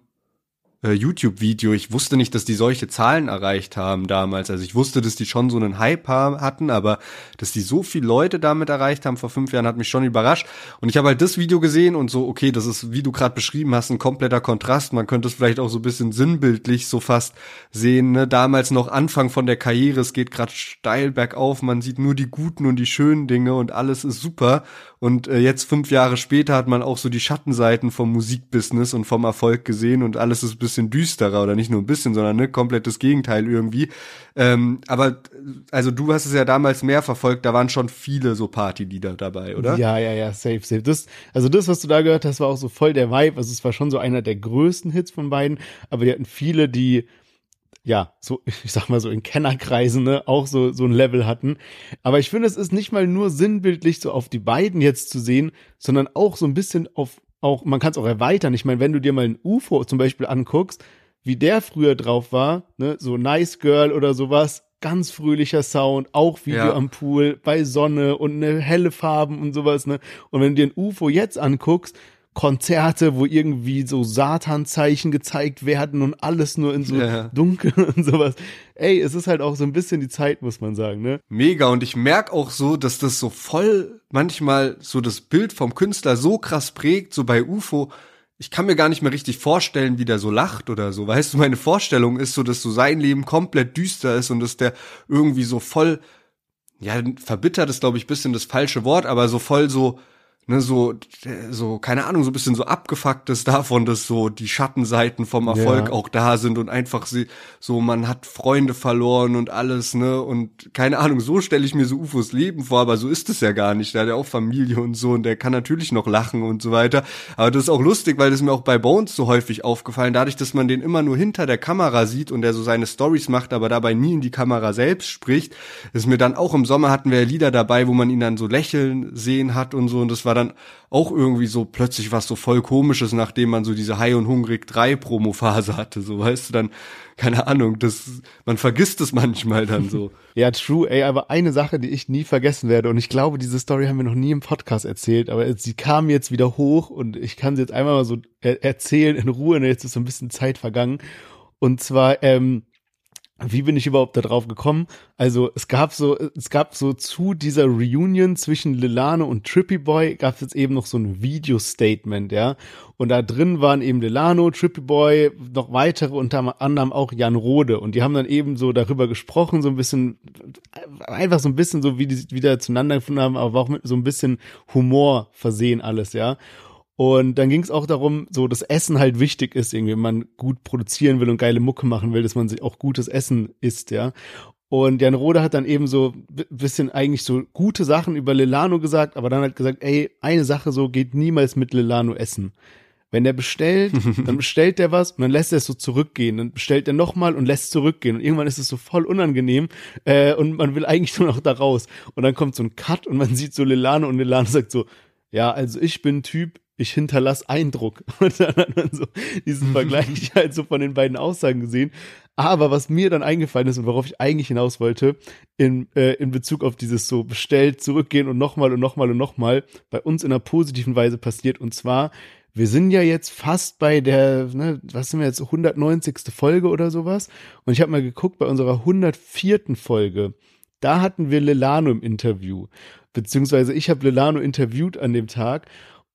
äh, YouTube-Video. Ich wusste nicht, dass die solche Zahlen erreicht haben damals. Also ich wusste, dass die schon so einen Hype hatten, aber dass die so viele Leute damit erreicht haben vor fünf Jahren, hat mich schon überrascht. Und ich habe halt das Video gesehen und so, okay, das ist, wie du gerade beschrieben hast, ein kompletter Kontrast. Man könnte es vielleicht auch so ein bisschen sinnbildlich so fast sehen. Ne? Damals noch Anfang von der Karriere, es geht gerade steil bergauf, man sieht nur die guten und die schönen Dinge und alles ist super. Und äh, jetzt fünf Jahre später hat man auch so die Schattenseiten vom Musikbusiness und vom Erfolg gesehen und alles ist ein bisschen düsterer oder nicht nur ein bisschen, sondern ne, komplettes Gegenteil irgendwie. Ähm, aber also du hast es ja damals mehr verfolgt, da waren schon viele so Partylieder dabei, oder? Ja, ja, ja, safe, safe. Das, also das, was du da gehört hast, war auch so voll der Vibe. Also es war schon so einer der größten Hits von beiden, aber die hatten viele, die ja, so, *laughs* ich sag mal so in Kennerkreisen, ne, auch so, so ein Level hatten. Aber ich finde, es ist nicht mal nur sinnbildlich so auf die beiden jetzt zu sehen, sondern auch so ein bisschen auf, auch, man kann es auch erweitern. Ich meine, wenn du dir mal ein UFO zum Beispiel anguckst, wie der früher drauf war, ne, so Nice Girl oder sowas, ganz fröhlicher Sound, auch Video ja. am Pool, bei Sonne und ne helle Farben und sowas, ne. Und wenn du dir ein UFO jetzt anguckst, Konzerte, wo irgendwie so Satanzeichen gezeigt werden und alles nur in so ja. dunkel *laughs* und sowas. Ey, es ist halt auch so ein bisschen die Zeit, muss man sagen, ne? Mega und ich merk auch so, dass das so voll manchmal so das Bild vom Künstler so krass prägt, so bei UFO. Ich kann mir gar nicht mehr richtig vorstellen, wie der so lacht oder so. Weißt du, meine Vorstellung ist so, dass so sein Leben komplett düster ist und dass der irgendwie so voll, ja, verbittert ist, glaube ich, bisschen das falsche Wort, aber so voll so, ne, so, so, keine Ahnung, so ein bisschen so abgefuckt ist davon, dass so die Schattenseiten vom Erfolg ja. auch da sind und einfach sie, so, man hat Freunde verloren und alles, ne, und keine Ahnung, so stelle ich mir so UFOs Leben vor, aber so ist es ja gar nicht. Der hat ja auch Familie und so und der kann natürlich noch lachen und so weiter. Aber das ist auch lustig, weil das mir auch bei Bones so häufig aufgefallen, dadurch, dass man den immer nur hinter der Kamera sieht und der so seine Stories macht, aber dabei nie in die Kamera selbst spricht, ist mir dann auch im Sommer hatten wir ja Lieder dabei, wo man ihn dann so lächeln sehen hat und so und das war dann auch irgendwie so plötzlich was so voll komisches, nachdem man so diese High und Hungrig 3 Promo-Phase hatte, so weißt du, dann, keine Ahnung, das, man vergisst es manchmal dann so. *laughs* ja, true, ey, aber eine Sache, die ich nie vergessen werde, und ich glaube, diese Story haben wir noch nie im Podcast erzählt, aber sie kam jetzt wieder hoch und ich kann sie jetzt einmal mal so er erzählen in Ruhe, ne, jetzt ist so ein bisschen Zeit vergangen. Und zwar, ähm, wie bin ich überhaupt da drauf gekommen? Also es gab so, es gab so zu dieser Reunion zwischen Lilano und Trippy Boy gab es jetzt eben noch so ein Video-Statement, ja. Und da drin waren eben Lilano, Trippy Boy, noch weitere, unter anderem auch Jan Rode. Und die haben dann eben so darüber gesprochen, so ein bisschen, einfach so ein bisschen so, wie die wieder zueinander gefunden haben, aber auch mit so ein bisschen Humor versehen alles, ja. Und dann ging es auch darum, so dass Essen halt wichtig ist, irgendwie, wenn man gut produzieren will und geile Mucke machen will, dass man sich auch gutes Essen isst, ja. Und Jan Rode hat dann eben so bisschen eigentlich so gute Sachen über Lilano gesagt, aber dann hat gesagt, ey, eine Sache so geht niemals mit Lilano essen. Wenn der bestellt, *laughs* dann bestellt der was und dann lässt er es so zurückgehen. Dann bestellt er nochmal und lässt zurückgehen. Und irgendwann ist es so voll unangenehm äh, und man will eigentlich nur noch da raus. Und dann kommt so ein Cut und man sieht so Lilano und Lilano sagt so, ja, also ich bin Typ, ich hinterlasse Eindruck. *laughs* Und dann hat man so diesen *laughs* Vergleich halt so von den beiden Aussagen gesehen. Aber was mir dann eingefallen ist und worauf ich eigentlich hinaus wollte, in, äh, in Bezug auf dieses so bestellt, zurückgehen und nochmal und nochmal und nochmal, bei uns in einer positiven Weise passiert. Und zwar, wir sind ja jetzt fast bei der, ne, was sind wir jetzt, 190. Folge oder sowas. Und ich habe mal geguckt, bei unserer 104. Folge, da hatten wir Lelano im Interview. Beziehungsweise ich habe Lelano interviewt an dem Tag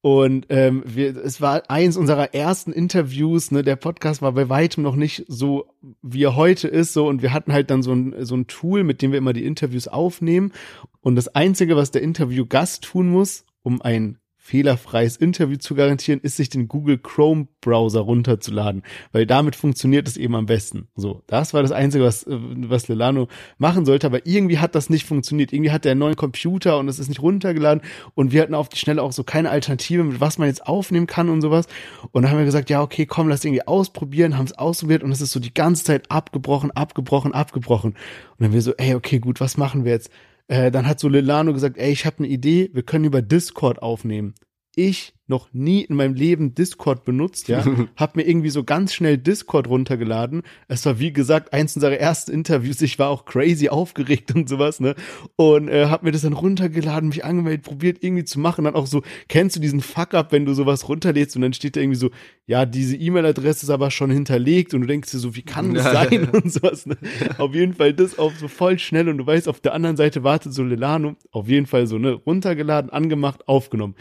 und ähm, wir, es war eins unserer ersten Interviews, ne, der Podcast war bei weitem noch nicht so, wie er heute ist, so, und wir hatten halt dann so ein, so ein Tool, mit dem wir immer die Interviews aufnehmen. Und das Einzige, was der Interviewgast tun muss, um ein fehlerfreies Interview zu garantieren, ist sich den Google Chrome Browser runterzuladen, weil damit funktioniert es eben am besten. So, das war das Einzige, was, äh, was Lelano machen sollte, aber irgendwie hat das nicht funktioniert. Irgendwie hat der einen neuen Computer und es ist nicht runtergeladen und wir hatten auf die Schnelle auch so keine Alternative, mit was man jetzt aufnehmen kann und sowas. Und dann haben wir gesagt, ja, okay, komm, lass irgendwie ausprobieren, haben es ausprobiert und es ist so die ganze Zeit abgebrochen, abgebrochen, abgebrochen. Und dann wir so, ey, okay, gut, was machen wir jetzt? Äh, dann hat so Lilano gesagt, ey, ich habe eine Idee, wir können über Discord aufnehmen. Ich noch nie in meinem Leben Discord benutzt, ja. *laughs* hab mir irgendwie so ganz schnell Discord runtergeladen. Es war, wie gesagt, eins unserer ersten Interviews. Ich war auch crazy aufgeregt und sowas, ne? Und äh, hab mir das dann runtergeladen, mich angemeldet, probiert irgendwie zu machen. Dann auch so, kennst du diesen Fuck-up, wenn du sowas runterlädst und dann steht da irgendwie so, ja, diese E-Mail-Adresse ist aber schon hinterlegt und du denkst dir so, wie kann das sein *laughs* und sowas, ne? Auf jeden Fall das auch so voll schnell und du weißt, auf der anderen Seite wartet so Lelano. Auf jeden Fall so, ne? Runtergeladen, angemacht, aufgenommen.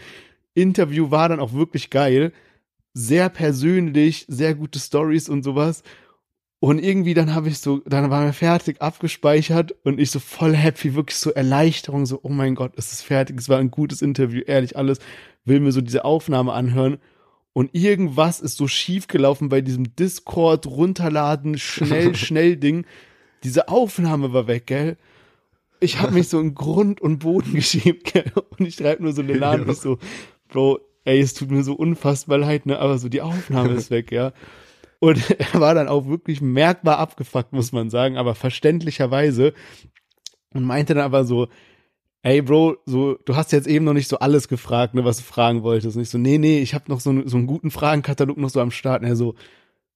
Interview war dann auch wirklich geil. Sehr persönlich, sehr gute Stories und sowas. Und irgendwie dann habe ich so, dann war mir fertig, abgespeichert und ich so voll happy, wirklich so Erleichterung, so, oh mein Gott, es ist fertig, es war ein gutes Interview, ehrlich alles, will mir so diese Aufnahme anhören. Und irgendwas ist so schief gelaufen bei diesem Discord runterladen, schnell, *laughs* schnell Ding. Diese Aufnahme war weg, gell? Ich habe mich so in Grund und Boden *laughs* geschämt, gell? Und ich schreibe nur so eine Ladung, so, Bro, ey, es tut mir so unfassbar leid, ne, aber so die Aufnahme ist weg, ja. Und *laughs* er war dann auch wirklich merkbar abgefuckt, muss man sagen, aber verständlicherweise. Und meinte dann aber so, ey Bro, so, du hast jetzt eben noch nicht so alles gefragt, ne, was du fragen wolltest. Und ich so, nee, nee, ich habe noch so, so einen guten Fragenkatalog noch so am Start. Und er so,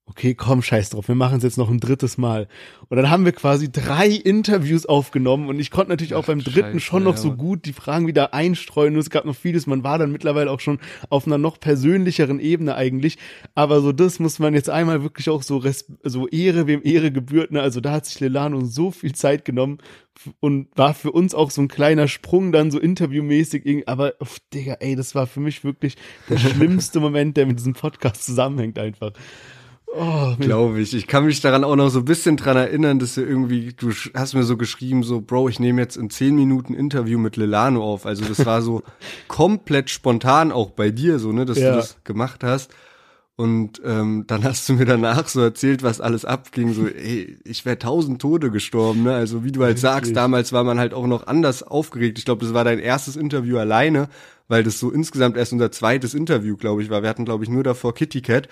okay, komm, scheiß drauf, wir machen es jetzt noch ein drittes Mal. Und dann haben wir quasi drei Interviews aufgenommen und ich konnte natürlich auch beim dritten Scheiße, schon noch ja. so gut die Fragen wieder einstreuen und es gab noch vieles, man war dann mittlerweile auch schon auf einer noch persönlicheren Ebene eigentlich, aber so das muss man jetzt einmal wirklich auch so, so Ehre, wem Ehre gebührt, ne? also da hat sich Lelano so viel Zeit genommen und war für uns auch so ein kleiner Sprung dann so interviewmäßig, aber oh, Digga, ey, das war für mich wirklich der *laughs* schlimmste Moment, der mit diesem Podcast zusammenhängt einfach. Oh, Glaube ich. Ich kann mich daran auch noch so ein bisschen dran erinnern, dass du irgendwie, du hast mir so geschrieben, so, Bro, ich nehme jetzt in zehn Minuten Interview mit Lelano auf. Also das war so *laughs* komplett spontan auch bei dir, so, ne, dass ja. du das gemacht hast. Und ähm, dann hast du mir danach so erzählt, was alles abging. So, ey, ich wäre tausend Tode gestorben. Ne? Also wie du halt Richtig. sagst, damals war man halt auch noch anders aufgeregt. Ich glaube, das war dein erstes Interview alleine, weil das so insgesamt erst unser zweites Interview, glaube ich, war. Wir hatten, glaube ich, nur davor Kitty Cat.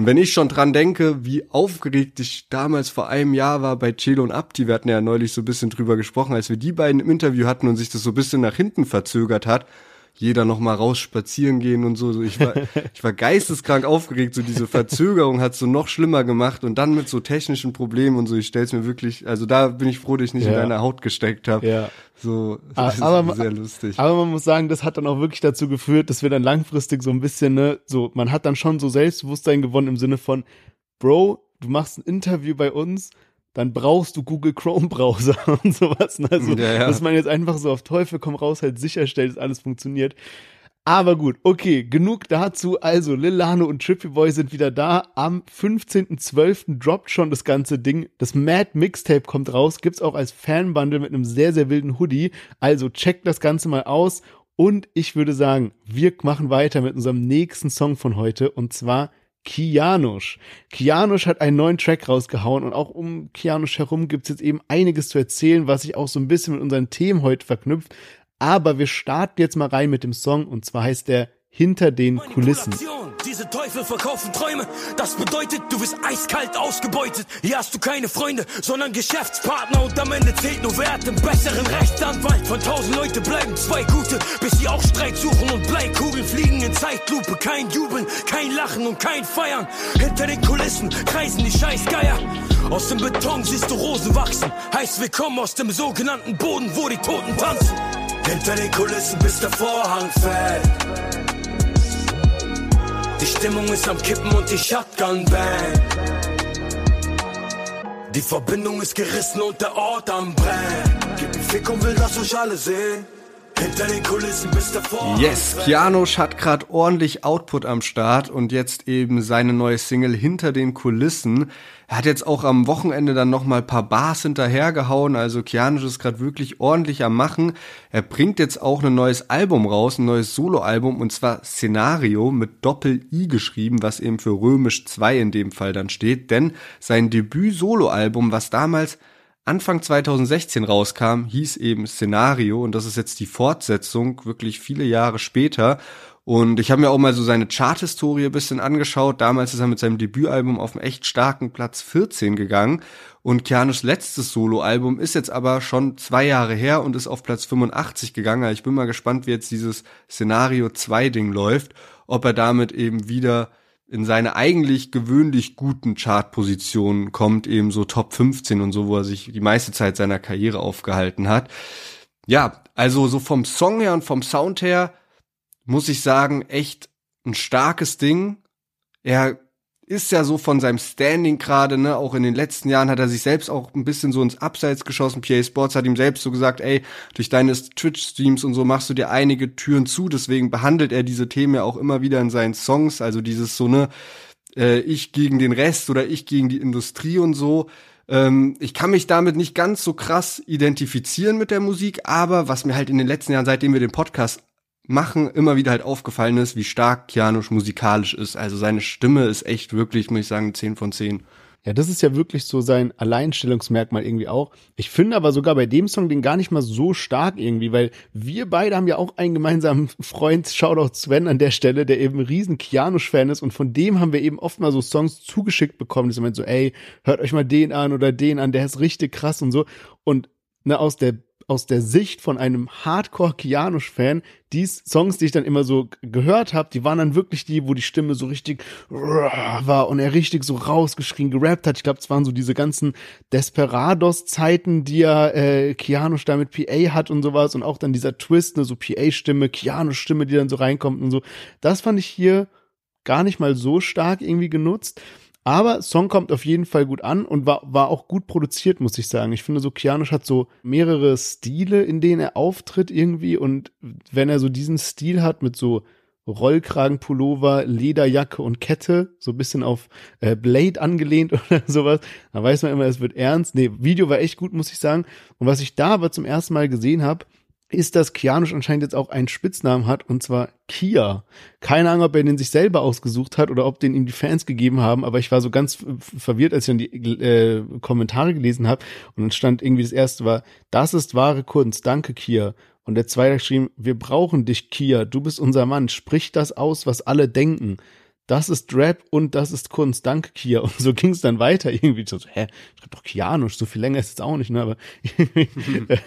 Und wenn ich schon dran denke, wie aufgeregt ich damals vor einem Jahr war bei Celo und Abdi, wir hatten ja neulich so ein bisschen drüber gesprochen, als wir die beiden im Interview hatten und sich das so ein bisschen nach hinten verzögert hat, jeder noch mal raus spazieren gehen und so. Ich war, *laughs* ich war geisteskrank aufgeregt. So diese Verzögerung hat so noch schlimmer gemacht und dann mit so technischen Problemen und so. Ich stell's mir wirklich, also da bin ich froh, dass ich nicht ja. in deiner Haut gesteckt habe. Ja. So, das aber, ist sehr lustig. Aber man muss sagen, das hat dann auch wirklich dazu geführt, dass wir dann langfristig so ein bisschen, ne, so, man hat dann schon so Selbstbewusstsein gewonnen im Sinne von, Bro, du machst ein Interview bei uns, dann brauchst du Google Chrome Browser *laughs* und sowas. Ne? Also, ja, ja. dass man jetzt einfach so auf Teufel komm raus halt sicherstellt, dass alles funktioniert. Aber gut, okay, genug dazu. Also, Lilano und Trippy Boy sind wieder da. Am 15.12. droppt schon das ganze Ding. Das Mad Mixtape kommt raus. Gibt's auch als Fanbundle mit einem sehr, sehr wilden Hoodie. Also, checkt das Ganze mal aus. Und ich würde sagen, wir machen weiter mit unserem nächsten Song von heute. Und zwar Kianush. Kianush hat einen neuen Track rausgehauen und auch um Kianush herum gibt's jetzt eben einiges zu erzählen, was sich auch so ein bisschen mit unseren Themen heute verknüpft. Aber wir starten jetzt mal rein mit dem Song und zwar heißt der Hinter den Kulissen. Diese Teufel verkaufen Träume. Das bedeutet, du wirst eiskalt ausgebeutet. Hier hast du keine Freunde, sondern Geschäftspartner. Und am Ende zählt nur Wert im besseren Rechtsanwalt. Von tausend Leute bleiben zwei gute, bis sie auch Streit suchen und Bleikugeln fliegen in Zeitlupe. Kein Jubeln, kein Lachen und kein Feiern. Hinter den Kulissen kreisen die Scheißgeier. Aus dem Beton siehst du Rosen wachsen. Heißt willkommen aus dem sogenannten Boden, wo die Toten tanzen. Hinter den Kulissen, bis der Vorhang fällt. Die Stimmung ist am Kippen und die Shotgun bang. Die Verbindung ist gerissen und der Ort am Brennen. Gib einen Fick und will, dass euch alle sehen. Hinter den Kulissen bist du vor. Yes, Kianosch hat gerade ordentlich Output am Start und jetzt eben seine neue Single Hinter den Kulissen. Er hat jetzt auch am Wochenende dann noch mal paar Bars hinterhergehauen, also Kianosch ist gerade wirklich ordentlich am machen. Er bringt jetzt auch ein neues Album raus, ein neues Soloalbum und zwar Szenario mit Doppel-I geschrieben, was eben für römisch 2 in dem Fall dann steht, denn sein Debüt-Soloalbum, was damals Anfang 2016 rauskam, hieß eben Szenario und das ist jetzt die Fortsetzung, wirklich viele Jahre später. Und ich habe mir auch mal so seine Charthistorie bisschen angeschaut. Damals ist er mit seinem Debütalbum auf einen echt starken Platz 14 gegangen. Und Keanu's letztes Soloalbum ist jetzt aber schon zwei Jahre her und ist auf Platz 85 gegangen. Also ich bin mal gespannt, wie jetzt dieses Szenario 2 Ding läuft. Ob er damit eben wieder in seine eigentlich gewöhnlich guten Chartpositionen kommt, eben so Top 15 und so, wo er sich die meiste Zeit seiner Karriere aufgehalten hat. Ja, also so vom Song her und vom Sound her muss ich sagen, echt ein starkes Ding. Er ist ja so von seinem Standing gerade, ne, auch in den letzten Jahren hat er sich selbst auch ein bisschen so ins Abseits geschossen. PA Sports hat ihm selbst so gesagt, ey, durch deine Twitch-Streams und so machst du dir einige Türen zu, deswegen behandelt er diese Themen ja auch immer wieder in seinen Songs, also dieses so, ne, äh, ich gegen den Rest oder ich gegen die Industrie und so. Ähm, ich kann mich damit nicht ganz so krass identifizieren mit der Musik, aber was mir halt in den letzten Jahren, seitdem wir den Podcast machen immer wieder halt aufgefallen ist, wie stark Kianosch musikalisch ist. Also seine Stimme ist echt wirklich, muss ich sagen, 10 von 10. Ja, das ist ja wirklich so sein Alleinstellungsmerkmal irgendwie auch. Ich finde aber sogar bei dem Song den gar nicht mal so stark irgendwie, weil wir beide haben ja auch einen gemeinsamen Freund, Shoutout Sven an der Stelle, der eben ein riesen Kianosch-Fan ist und von dem haben wir eben oft mal so Songs zugeschickt bekommen, die so, ey, hört euch mal den an oder den an, der ist richtig krass und so. Und ne, aus der aus der Sicht von einem Hardcore-Kianosch-Fan, die Songs, die ich dann immer so gehört habe, die waren dann wirklich die, wo die Stimme so richtig war und er richtig so rausgeschrien, gerappt hat. Ich glaube, es waren so diese ganzen Desperados-Zeiten, die ja äh, Kianosch da mit PA hat und sowas und auch dann dieser Twist, ne, so PA-Stimme, Kianosch-Stimme, die dann so reinkommt und so. Das fand ich hier gar nicht mal so stark irgendwie genutzt. Aber Song kommt auf jeden Fall gut an und war, war auch gut produziert, muss ich sagen. Ich finde so, Kianosch hat so mehrere Stile, in denen er auftritt irgendwie. Und wenn er so diesen Stil hat mit so Rollkragenpullover, Lederjacke und Kette, so ein bisschen auf äh, Blade angelehnt *laughs* oder sowas, dann weiß man immer, es wird ernst. Nee, Video war echt gut, muss ich sagen. Und was ich da aber zum ersten Mal gesehen habe, ist, dass Kianusch anscheinend jetzt auch einen Spitznamen hat, und zwar Kia. Keine Ahnung, ob er den sich selber ausgesucht hat oder ob den ihm die Fans gegeben haben, aber ich war so ganz verwirrt, als ich dann die äh, Kommentare gelesen habe. Und dann stand irgendwie das erste war, das ist wahre Kunst, danke Kia. Und der zweite geschrieben, wir brauchen dich, Kia, du bist unser Mann, sprich das aus, was alle denken das ist Rap und das ist Kunst, danke Kia. Und so ging es dann weiter irgendwie. So, hä, ich hab doch Kianosch, so viel länger ist es auch nicht, ne? Aber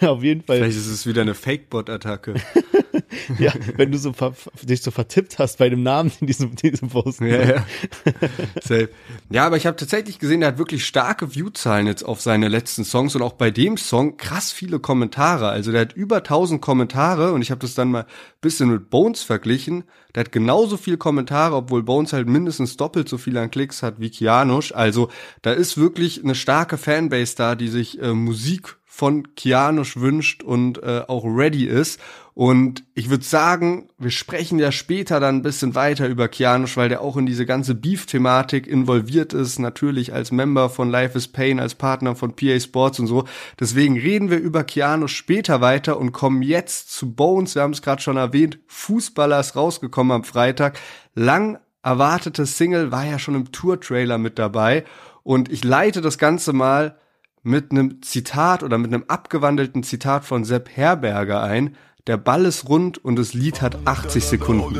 *laughs* *laughs* auf jeden Fall. Vielleicht ist es wieder eine Fake-Bot-Attacke. *laughs* *laughs* ja, wenn du so dich so vertippt hast bei dem Namen in diesem, diesem Post. Ja, ja. *laughs* Safe. ja, aber ich habe tatsächlich gesehen, er hat wirklich starke Viewzahlen jetzt auf seine letzten Songs und auch bei dem Song krass viele Kommentare. Also der hat über 1000 Kommentare und ich habe das dann mal bisschen mit Bones verglichen. Der hat genauso viel Kommentare, obwohl Bones halt mindestens doppelt so viel an Klicks hat wie Kianosch. Also da ist wirklich eine starke Fanbase da, die sich äh, Musik von Kianosch wünscht und äh, auch ready ist. Und ich würde sagen, wir sprechen ja später dann ein bisschen weiter über Kianosch, weil der auch in diese ganze Beef-Thematik involviert ist, natürlich als Member von Life is Pain, als Partner von PA Sports und so. Deswegen reden wir über Kianosch später weiter und kommen jetzt zu Bones. Wir haben es gerade schon erwähnt, Fußballer ist rausgekommen am Freitag. Lang erwartete Single war ja schon im Tour-Trailer mit dabei. Und ich leite das Ganze mal mit einem Zitat oder mit einem abgewandelten Zitat von Sepp Herberger ein. Der Ball ist rund und das Lied hat 80 Sekunden.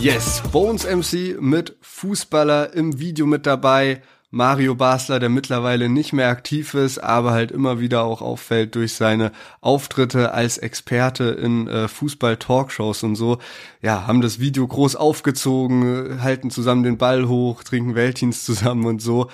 Yes, Bones MC mit Fußballer im Video mit dabei. Mario Basler, der mittlerweile nicht mehr aktiv ist, aber halt immer wieder auch auffällt durch seine Auftritte als Experte in äh, Fußball-Talkshows und so. Ja, haben das Video groß aufgezogen, halten zusammen den Ball hoch, trinken Weltdienst zusammen und so.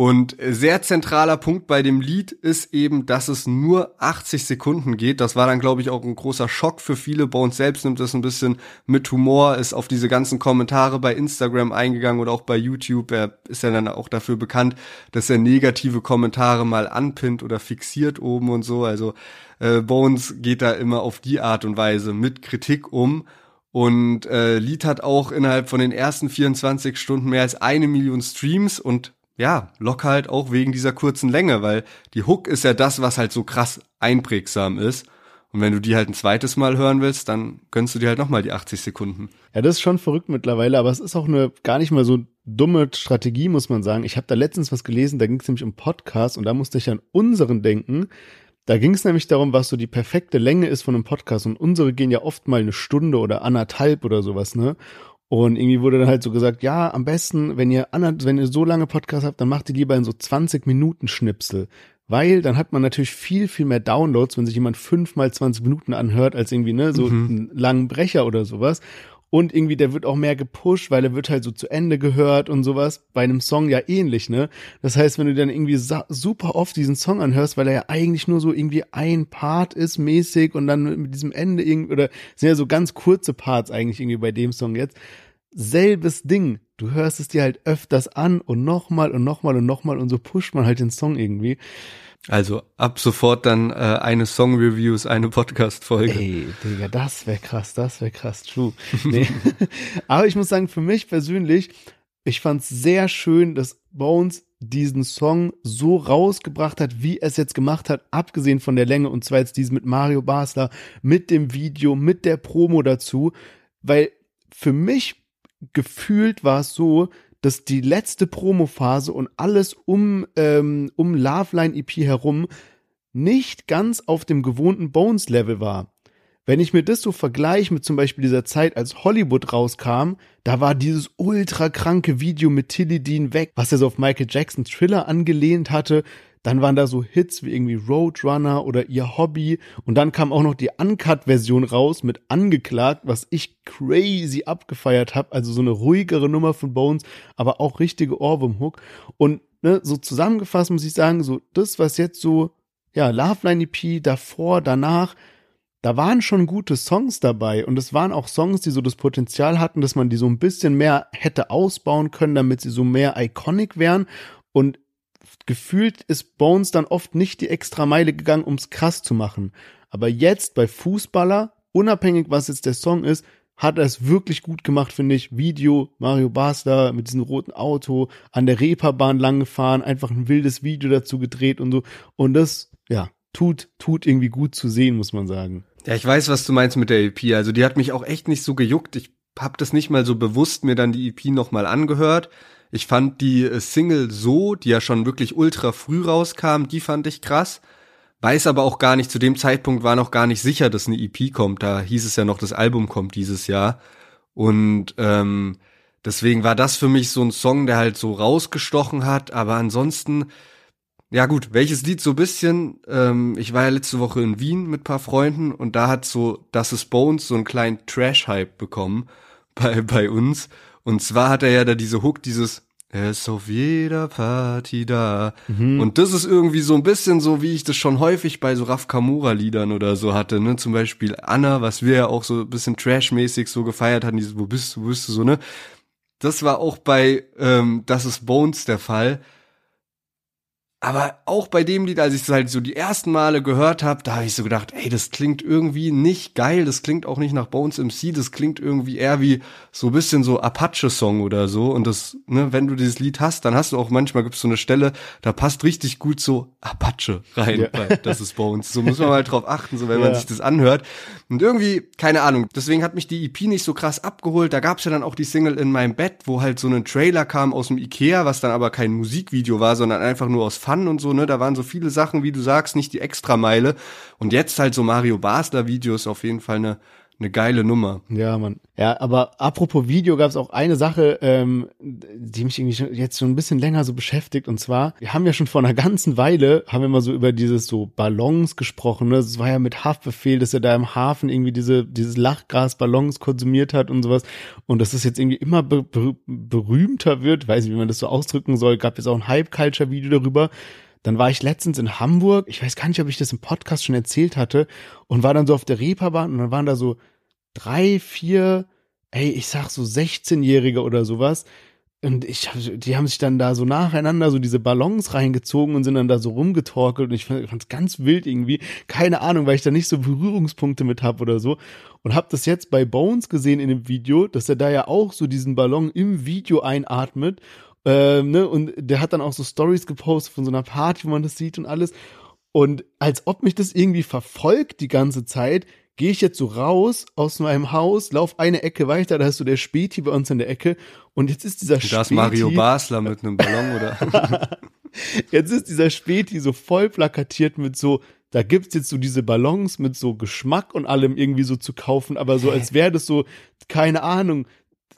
Und sehr zentraler Punkt bei dem Lied ist eben, dass es nur 80 Sekunden geht. Das war dann, glaube ich, auch ein großer Schock für viele. Bones selbst nimmt das ein bisschen mit Humor, ist auf diese ganzen Kommentare bei Instagram eingegangen oder auch bei YouTube. Er ist ja dann auch dafür bekannt, dass er negative Kommentare mal anpinnt oder fixiert oben und so. Also äh, Bones geht da immer auf die Art und Weise mit Kritik um. Und äh, Lied hat auch innerhalb von den ersten 24 Stunden mehr als eine Million Streams und ja, locker halt auch wegen dieser kurzen Länge, weil die Hook ist ja das, was halt so krass einprägsam ist. Und wenn du die halt ein zweites Mal hören willst, dann gönnst du dir halt nochmal die 80 Sekunden. Ja, das ist schon verrückt mittlerweile, aber es ist auch eine gar nicht mal so dumme Strategie, muss man sagen. Ich habe da letztens was gelesen, da ging es nämlich um Podcast und da musste ich an unseren denken. Da ging es nämlich darum, was so die perfekte Länge ist von einem Podcast. Und unsere gehen ja oft mal eine Stunde oder anderthalb oder sowas, ne? Und irgendwie wurde dann halt so gesagt, ja, am besten, wenn ihr, wenn ihr so lange Podcast habt, dann macht ihr lieber in so 20 Minuten Schnipsel. Weil dann hat man natürlich viel, viel mehr Downloads, wenn sich jemand fünfmal 20 Minuten anhört, als irgendwie, ne, so mhm. einen langen Brecher oder sowas. Und irgendwie, der wird auch mehr gepusht, weil er wird halt so zu Ende gehört und sowas. Bei einem Song ja ähnlich, ne? Das heißt, wenn du dann irgendwie super oft diesen Song anhörst, weil er ja eigentlich nur so irgendwie ein Part ist mäßig und dann mit diesem Ende irgendwie, oder sind ja so ganz kurze Parts eigentlich irgendwie bei dem Song jetzt. Selbes Ding. Du hörst es dir halt öfters an und nochmal und nochmal und nochmal und so pusht man halt den Song irgendwie. Also ab sofort dann äh, eine Song-Reviews, eine Podcast-Folge. Ey, Digga, das wäre krass, das wäre krass, true. *laughs* Nee. Aber ich muss sagen, für mich persönlich, ich fand's sehr schön, dass Bones diesen Song so rausgebracht hat, wie er es jetzt gemacht hat, abgesehen von der Länge, und zwar jetzt diesen mit Mario Basler, mit dem Video, mit der Promo dazu, weil für mich gefühlt war es so, dass die letzte Promophase und alles um, ähm, um Loveline EP herum nicht ganz auf dem gewohnten Bones-Level war. Wenn ich mir das so vergleiche mit zum Beispiel dieser Zeit, als Hollywood rauskam, da war dieses ultra kranke Video mit Tilly Dean weg, was er so auf Michael Jackson Thriller angelehnt hatte. Dann waren da so Hits wie irgendwie Roadrunner oder ihr Hobby. Und dann kam auch noch die Uncut-Version raus mit Angeklagt, was ich crazy abgefeiert habe. Also so eine ruhigere Nummer von Bones, aber auch richtige Ohrwurm-Hook. Und ne, so zusammengefasst muss ich sagen, so das, was jetzt so, ja, Loveline EP davor, danach, da waren schon gute Songs dabei und es waren auch Songs, die so das Potenzial hatten, dass man die so ein bisschen mehr hätte ausbauen können, damit sie so mehr iconic wären. Und gefühlt ist Bones dann oft nicht die extra Meile gegangen, ums krass zu machen. Aber jetzt bei Fußballer, unabhängig was jetzt der Song ist, hat er es wirklich gut gemacht, finde ich. Video, Mario Basler mit diesem roten Auto, an der Reeperbahn lang gefahren, einfach ein wildes Video dazu gedreht und so. Und das, ja, tut, tut irgendwie gut zu sehen, muss man sagen. Ja, ich weiß, was du meinst mit der EP. Also die hat mich auch echt nicht so gejuckt. Ich hab das nicht mal so bewusst mir dann die EP nochmal angehört. Ich fand die äh, Single so, die ja schon wirklich ultra früh rauskam, die fand ich krass. Weiß aber auch gar nicht, zu dem Zeitpunkt war noch gar nicht sicher, dass eine EP kommt. Da hieß es ja noch, das Album kommt dieses Jahr. Und ähm, deswegen war das für mich so ein Song, der halt so rausgestochen hat. Aber ansonsten, ja gut, welches Lied so bisschen, ähm, ich war ja letzte Woche in Wien mit paar Freunden und da hat so Das ist Bones so einen kleinen Trash-Hype bekommen *laughs* bei, bei uns. Und zwar hat er ja da diese Hook, dieses er ist auf jeder Party da. Mhm. Und das ist irgendwie so ein bisschen so, wie ich das schon häufig bei so Raf Kamura-Liedern oder so hatte, ne? Zum Beispiel Anna, was wir ja auch so ein bisschen trashmäßig so gefeiert hatten, dieses, wo bist du, wo bist du so, ne? Das war auch bei ähm, Das ist Bones der Fall. Aber auch bei dem Lied, als ich es halt so die ersten Male gehört habe, da habe ich so gedacht, ey, das klingt irgendwie nicht geil, das klingt auch nicht nach Bones MC, das klingt irgendwie eher wie so ein bisschen so Apache-Song oder so. Und das, ne, wenn du dieses Lied hast, dann hast du auch manchmal gibt's so eine Stelle, da passt richtig gut so Apache rein, ja. das ist Bones. So muss man mal drauf achten, so wenn ja. man sich das anhört. Und irgendwie, keine Ahnung, deswegen hat mich die EP nicht so krass abgeholt. Da gab's ja dann auch die Single in meinem Bett, wo halt so ein Trailer kam aus dem Ikea, was dann aber kein Musikvideo war, sondern einfach nur aus Fun und so, ne? Da waren so viele Sachen, wie du sagst, nicht die Extrameile. Und jetzt halt so Mario Basler Videos auf jeden Fall eine, eine geile Nummer. Ja, Mann. Ja, aber apropos Video gab es auch eine Sache, ähm, die mich irgendwie jetzt schon ein bisschen länger so beschäftigt. Und zwar, wir haben ja schon vor einer ganzen Weile, haben wir mal so über dieses so Ballons gesprochen. Ne? Das war ja mit Haftbefehl, dass er da im Hafen irgendwie diese dieses Lachgas-Ballons konsumiert hat und sowas. Und dass es jetzt irgendwie immer be berühmter wird, weiß nicht, wie man das so ausdrücken soll. Gab jetzt auch ein Hype-Culture-Video darüber. Dann war ich letztens in Hamburg, ich weiß gar nicht, ob ich das im Podcast schon erzählt hatte, und war dann so auf der Reeperbahn und dann waren da so drei, vier, ey, ich sag so 16-Jährige oder sowas. Und ich, die haben sich dann da so nacheinander so diese Ballons reingezogen und sind dann da so rumgetorkelt und ich fand es ganz wild irgendwie. Keine Ahnung, weil ich da nicht so Berührungspunkte mit hab oder so. Und hab das jetzt bei Bones gesehen in dem Video, dass er da ja auch so diesen Ballon im Video einatmet. Ähm, ne? Und der hat dann auch so Stories gepostet von so einer Party, wo man das sieht und alles. Und als ob mich das irgendwie verfolgt die ganze Zeit, gehe ich jetzt so raus aus meinem Haus, lauf eine Ecke weiter, da hast du der Späti bei uns in der Ecke und jetzt ist dieser Späti. Da ist Mario Basler mit einem Ballon, oder? *laughs* jetzt ist dieser Späti so voll plakatiert mit so, da gibt's jetzt so diese Ballons mit so Geschmack und allem irgendwie so zu kaufen, aber so als wäre das so, keine Ahnung,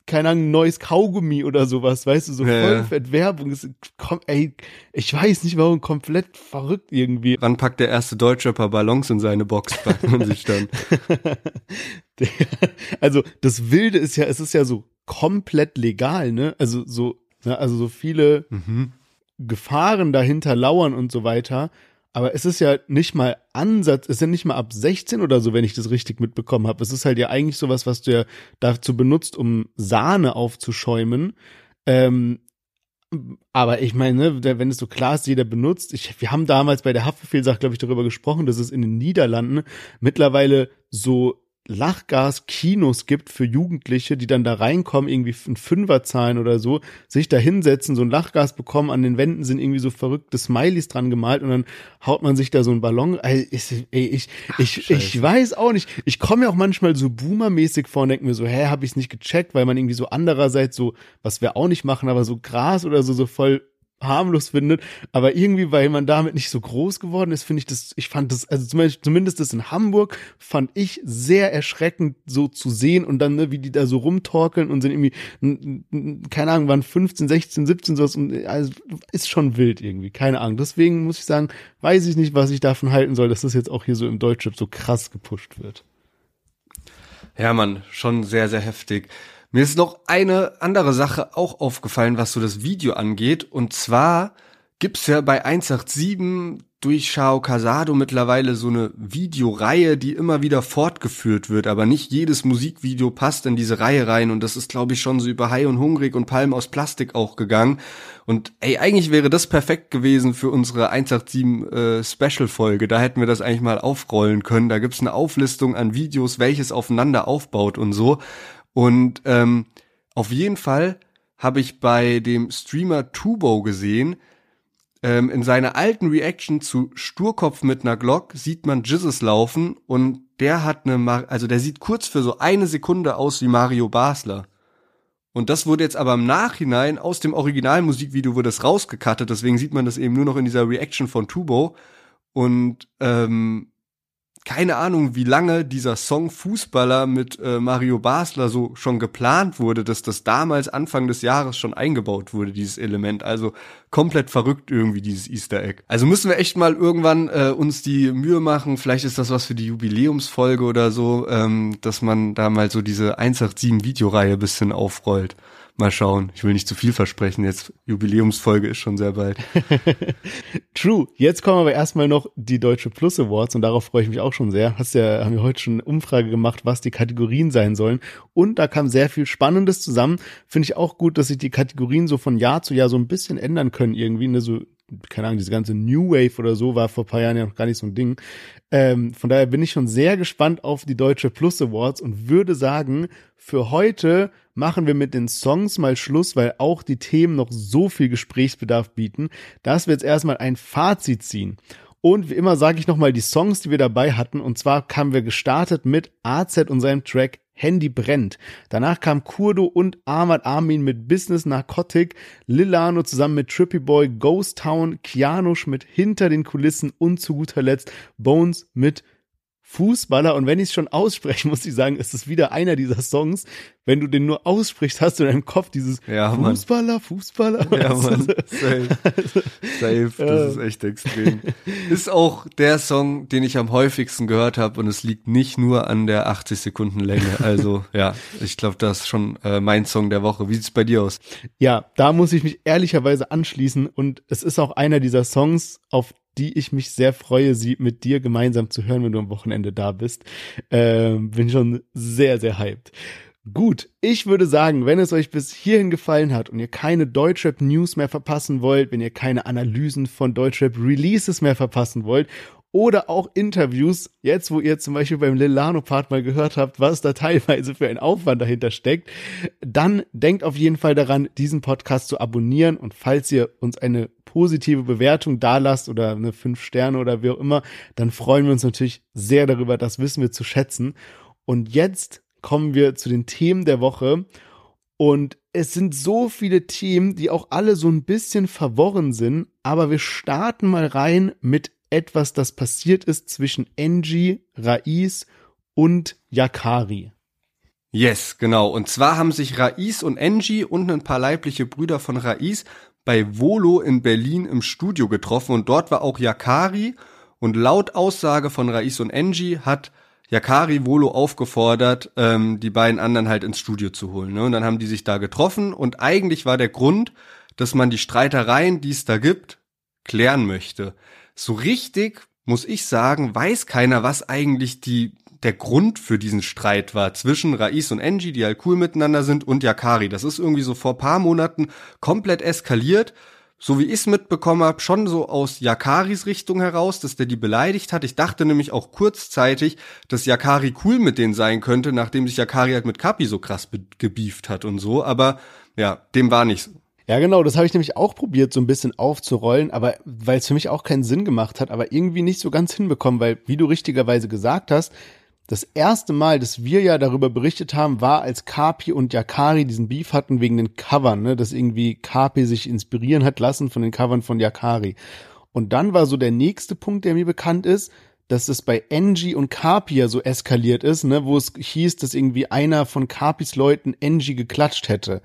keine Ahnung, neues Kaugummi oder sowas, weißt du, so Ja, voll ja. fett Werbung. Ist, komm, ey, ich weiß nicht warum, komplett verrückt irgendwie. Wann packt der erste Deutschrapper Ballons in seine Box, fragt man sich dann. *laughs* Der- also das Wilde ist ja, es ist ja so komplett legal, ne? Also so, ne? also so viele Mhm. Gefahren dahinter lauern und so weiter. Aber es ist ja nicht mal Ansatz, es ja nicht mal ab 16 oder so, wenn ich das richtig mitbekommen habe. Es ist halt ja eigentlich sowas, was du ja dazu benutzt, um Sahne aufzuschäumen. Ähm, aber ich meine, ne, wenn es so klar ist, jeder benutzt. Ich, wir haben damals bei der Haftbefehlsache, glaube ich, darüber gesprochen, dass es in den Niederlanden mittlerweile so Lachgas-Kinos gibt für Jugendliche, die dann da reinkommen, irgendwie einen Fünfer zahlen oder so, sich da hinsetzen, so ein Lachgas bekommen, an den Wänden sind irgendwie so verrückte Smileys dran gemalt und dann haut man sich da so einen Ballon. Ey, ich, ich, ich, ich weiß auch nicht. Ich komme mir auch manchmal so boomermäßig vor und denke mir so, hä, hab ich's nicht gecheckt, weil man irgendwie so andererseits so, was wir auch nicht machen, aber so Gras oder so, so voll harmlos findet, aber irgendwie, weil man damit nicht so groß geworden ist, finde ich das, ich fand das, also zumindest, zumindest das in Hamburg fand ich sehr erschreckend so zu sehen und dann, ne, wie die da so rumtorkeln und sind irgendwie, keine Ahnung, waren 15, 16, 17 sowas und also ist schon wild irgendwie, keine Ahnung. Deswegen muss ich sagen, weiß ich nicht, was ich davon halten soll, dass das jetzt auch hier so im Deutschrap so krass gepusht wird. Ja, Mann, schon sehr, sehr heftig. Mir ist noch eine andere Sache auch aufgefallen, was so das Video angeht. Und zwar gibt's ja bei 187 durch Shao Casado mittlerweile so eine Videoreihe, die immer wieder fortgeführt wird. Aber nicht jedes Musikvideo passt in diese Reihe rein. Und das ist, glaube ich, schon so über Hai und Hungrig und Palm aus Plastik auch gegangen. Und ey, eigentlich wäre das perfekt gewesen für unsere 187 äh, Special-Folge. Da hätten wir das eigentlich mal aufrollen können. Da gibt's eine Auflistung an Videos, welches aufeinander aufbaut und so. Und ähm, auf jeden Fall habe ich bei dem Streamer Tubo gesehen, ähm, in seiner alten Reaction zu Sturkopf mit einer Glock sieht man Jizzes laufen und der hat eine, Mar also der sieht kurz für so eine Sekunde aus wie Mario Basler. Und das wurde jetzt aber im Nachhinein aus dem Originalmusikvideo wurde das rausgekattet, deswegen sieht man das eben nur noch in dieser Reaction von Tubo. Und ähm, keine Ahnung, wie lange dieser Song Fußballer mit äh, Mario Basler so schon geplant wurde, dass das damals Anfang des Jahres schon eingebaut wurde, dieses Element. Also komplett verrückt irgendwie, dieses Easter Egg. Also müssen wir echt mal irgendwann äh, uns die Mühe machen, vielleicht ist das was für die Jubiläumsfolge oder so, ähm, dass man da mal so diese 187 Videoreihe bisschen aufrollt. Mal schauen. Ich will nicht zu viel versprechen. Jetzt Jubiläumsfolge ist schon sehr bald. *laughs* True. Jetzt kommen aber erstmal noch die Deutsche Plus Awards und darauf freue ich mich auch schon sehr. Hast ja, haben wir heute schon eine Umfrage gemacht, was die Kategorien sein sollen. Und da kam sehr viel Spannendes zusammen. Finde ich auch gut, dass sich die Kategorien so von Jahr zu Jahr so ein bisschen ändern können irgendwie. Ne? So, keine Ahnung, diese ganze New Wave oder so war vor ein paar Jahren ja noch gar nicht so ein Ding. Ähm, von daher bin ich schon sehr gespannt auf die Deutsche Plus Awards und würde sagen, für heute machen wir mit den Songs mal Schluss, weil auch die Themen noch so viel Gesprächsbedarf bieten, dass wir jetzt erstmal ein Fazit ziehen. Und wie immer sage ich nochmal die Songs, die wir dabei hatten. Und zwar kamen wir gestartet mit AZ und seinem Track Handy brennt. Danach kam Kurdo und Ahmad Armin mit Business Narcotic, Lilano zusammen mit Trippy Boy, Ghost Town, Kianush mit Hinter den Kulissen und zu guter Letzt Bones mit Fußballer und wenn ich es schon ausspreche, *laughs* muss ich sagen, ist es wieder einer dieser Songs, wenn du den nur aussprichst, hast du in deinem Kopf dieses Ja. Fußballer, Fußballer. *laughs* Ja, Mann. Safe. Safe. Das ist echt extrem. Ist auch der Song, den ich am häufigsten gehört habe und es liegt nicht nur an der 80 Sekunden Länge. Also *laughs* ja, ich glaube, das ist schon äh, mein Song der Woche. Wie sieht's bei dir aus? Ja, da muss ich mich ehrlicherweise anschließen und es ist auch einer dieser Songs, auf die ich mich sehr freue, sie mit dir gemeinsam zu hören, wenn du am Wochenende da bist. Ähm, bin schon sehr, sehr hyped. Gut, ich würde sagen, wenn es euch bis hierhin gefallen hat und ihr keine Deutschrap News mehr verpassen wollt, wenn ihr keine Analysen von Deutschrap Releases mehr verpassen wollt oder auch Interviews, jetzt wo ihr zum Beispiel beim Lilano-Part mal gehört habt, was da teilweise für ein Aufwand dahinter steckt, dann denkt auf jeden Fall daran, diesen Podcast zu abonnieren und falls ihr uns eine positive Bewertung dalasst oder eine 5 Sterne oder wie auch immer, dann freuen wir uns natürlich sehr darüber, das wissen wir zu schätzen. Und jetzt kommen wir zu den Themen der Woche. Und es sind so viele Themen, die auch alle so ein bisschen verworren sind. Aber wir starten mal rein mit etwas, das passiert ist zwischen Engie, Rais und Yakari. Yes, genau. Und zwar haben sich Rais und Engie und ein paar leibliche Brüder von Rais bei Volo in Berlin im Studio getroffen und dort war auch Yakari und laut Aussage von Rais und Engie hat Yakari Volo aufgefordert, ähm, die beiden anderen halt ins Studio zu holen. Ne? Und dann haben die sich da getroffen und eigentlich war der Grund, dass man die Streitereien, die es da gibt, klären möchte. So richtig, muss ich sagen, weiß keiner, was eigentlich die der Grund für diesen Streit war zwischen Rais und Engie, die halt cool miteinander sind, und Yakari. Das ist irgendwie so vor paar Monaten komplett eskaliert so wie ich es mitbekommen habe, schon so aus Yakaris Richtung heraus, dass der die beleidigt hat. Ich dachte nämlich auch kurzzeitig, dass Yakari cool mit denen sein könnte, nachdem sich Yakari halt mit Kapi so krass gebieft hat und so. Aber ja, dem war nicht so. Ja, genau, das habe ich nämlich auch probiert, so ein bisschen aufzurollen, aber weil es für mich auch keinen Sinn gemacht hat, aber irgendwie nicht so ganz hinbekommen, weil, wie du richtigerweise gesagt hast, das erste Mal, dass wir ja darüber berichtet haben, war, als Kapi und Yakari diesen Beef hatten wegen den Covern, ne, dass irgendwie Kapi sich inspirieren hat lassen von den Covern von Yakari. Und dann war so der nächste Punkt, der mir bekannt ist, dass es bei Engie und Kapi ja so eskaliert ist, ne, wo es hieß, dass irgendwie einer von Kapis Leuten Engie geklatscht hätte.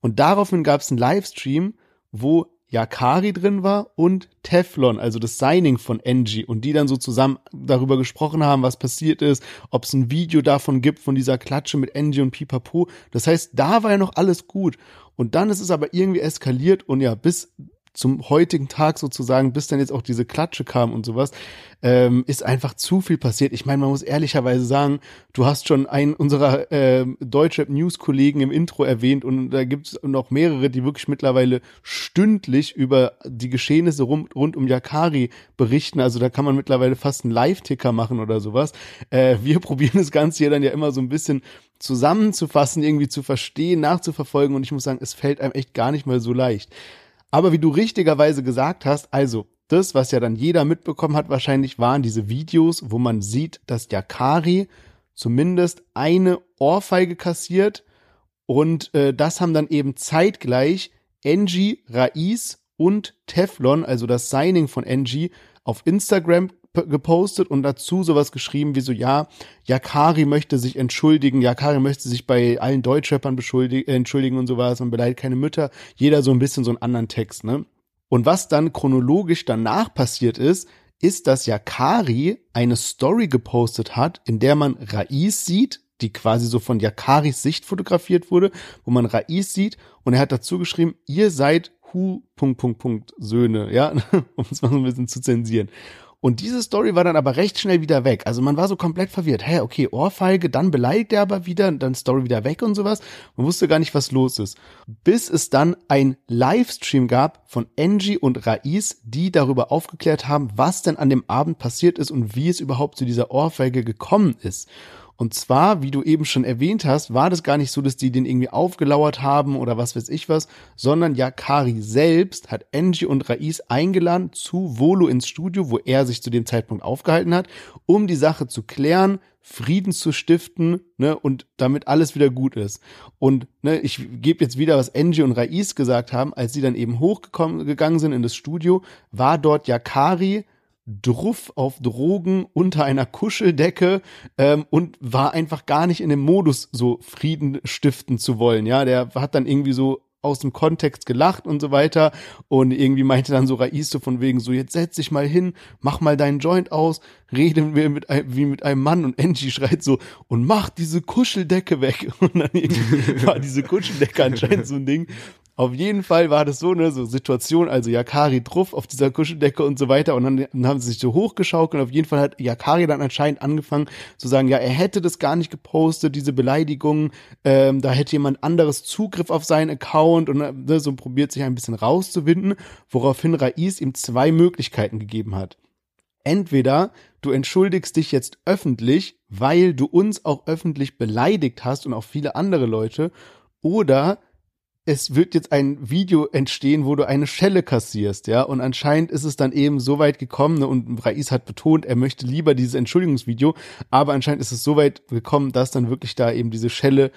Und daraufhin gab es einen Livestream, wo Yakari drin war und Teflon, also das Signing von Engie und die dann so zusammen darüber gesprochen haben, was passiert ist, ob es ein Video davon gibt, von dieser Klatsche mit Engie und Pipapo. Das heißt, da war ja noch alles gut. Und dann ist es aber irgendwie eskaliert und ja, bis zum heutigen Tag sozusagen, bis dann jetzt auch diese Klatsche kam und sowas, ähm, ist einfach zu viel passiert. Ich meine, man muss ehrlicherweise sagen, du hast schon einen unserer äh, Deutschrap-News-Kollegen im Intro erwähnt und da gibt es noch mehrere, die wirklich mittlerweile stündlich über die Geschehnisse rund, rund um Yakari berichten. Also da kann man mittlerweile fast einen Live-Ticker machen oder sowas. Äh, wir *laughs* probieren das Ganze hier dann ja immer so ein bisschen zusammenzufassen, irgendwie zu verstehen, nachzuverfolgen und ich muss sagen, es fällt einem echt gar nicht mal so leicht. Aber wie du richtigerweise gesagt hast, also das, was ja dann jeder mitbekommen hat, wahrscheinlich waren diese Videos, wo man sieht, dass Yakari zumindest eine Ohrfeige kassiert und äh, das haben dann eben zeitgleich Engie, Rais und Teflon, also das Signing von Engie, auf Instagram gepostet und dazu sowas geschrieben wie so, ja, Yakari möchte sich entschuldigen, Yakari möchte sich bei allen Deutschrappern entschuldigen und sowas und beleidigt keine Mütter. Jeder so ein bisschen so einen anderen Text, ne? Und was dann chronologisch danach passiert ist, ist, dass Yakari eine Story gepostet hat, in der man Rais sieht, die quasi so von Yakaris Sicht fotografiert wurde, wo man Rais sieht und er hat dazu geschrieben, ihr seid Hu, Punkt, Punkt, Punkt, Söhne, ja, *laughs* um es mal so ein bisschen zu zensieren. Und diese Story war dann aber recht schnell wieder weg. Also man war so komplett verwirrt. Hä, okay, Ohrfeige, dann beleidigt er aber wieder, dann Story wieder weg und sowas. Man wusste gar nicht, was los ist. Bis es dann ein Livestream gab von Angie und Rais, die darüber aufgeklärt haben, was denn an dem Abend passiert ist und wie es überhaupt zu dieser Ohrfeige gekommen ist. Und zwar, wie du eben schon erwähnt hast, war das gar nicht so, dass die den irgendwie aufgelauert haben oder was weiß ich was, sondern Yakari selbst hat Angie und Rais eingeladen zu Volo ins Studio, wo er sich zu dem Zeitpunkt aufgehalten hat, um die Sache zu klären, Frieden zu stiften, ne, und damit alles wieder gut ist. Und ne, ich gebe jetzt wieder, was Angie und Rais gesagt haben, als sie dann eben hochgekommen gegangen sind in das Studio, war dort Yakari druff auf Drogen unter einer Kuscheldecke ähm, und war einfach gar nicht in dem Modus, so Frieden stiften zu wollen. Ja, der hat dann irgendwie so aus dem Kontext gelacht und so weiter und irgendwie meinte dann so Rais so von wegen so jetzt setz dich mal hin, mach mal deinen Joint aus, reden wir mit wie mit einem Mann und Angie schreit so und mach diese Kuscheldecke weg *laughs* und dann irgendwie war diese Kuscheldecke anscheinend so ein Ding auf jeden Fall war das so eine so Situation, also Yakari drauf auf dieser Kuscheldecke und so weiter und dann, dann haben sie sich so hochgeschaukelt und auf jeden Fall hat Yakari dann anscheinend angefangen zu sagen, ja, er hätte das gar nicht gepostet, diese Beleidigungen, ähm, da hätte jemand anderes Zugriff auf seinen Account und ne, so probiert sich ein bisschen rauszuwinden, woraufhin Rais ihm zwei Möglichkeiten gegeben hat. Entweder du entschuldigst dich jetzt öffentlich, weil du uns auch öffentlich beleidigt hast und auch viele andere Leute, oder es wird jetzt ein Video entstehen, wo du eine Schelle kassierst, ja, und anscheinend ist es dann eben so weit gekommen, ne, und Rais hat betont, er möchte lieber dieses Entschuldigungsvideo, aber anscheinend ist es so weit gekommen, dass dann wirklich da eben diese Schelle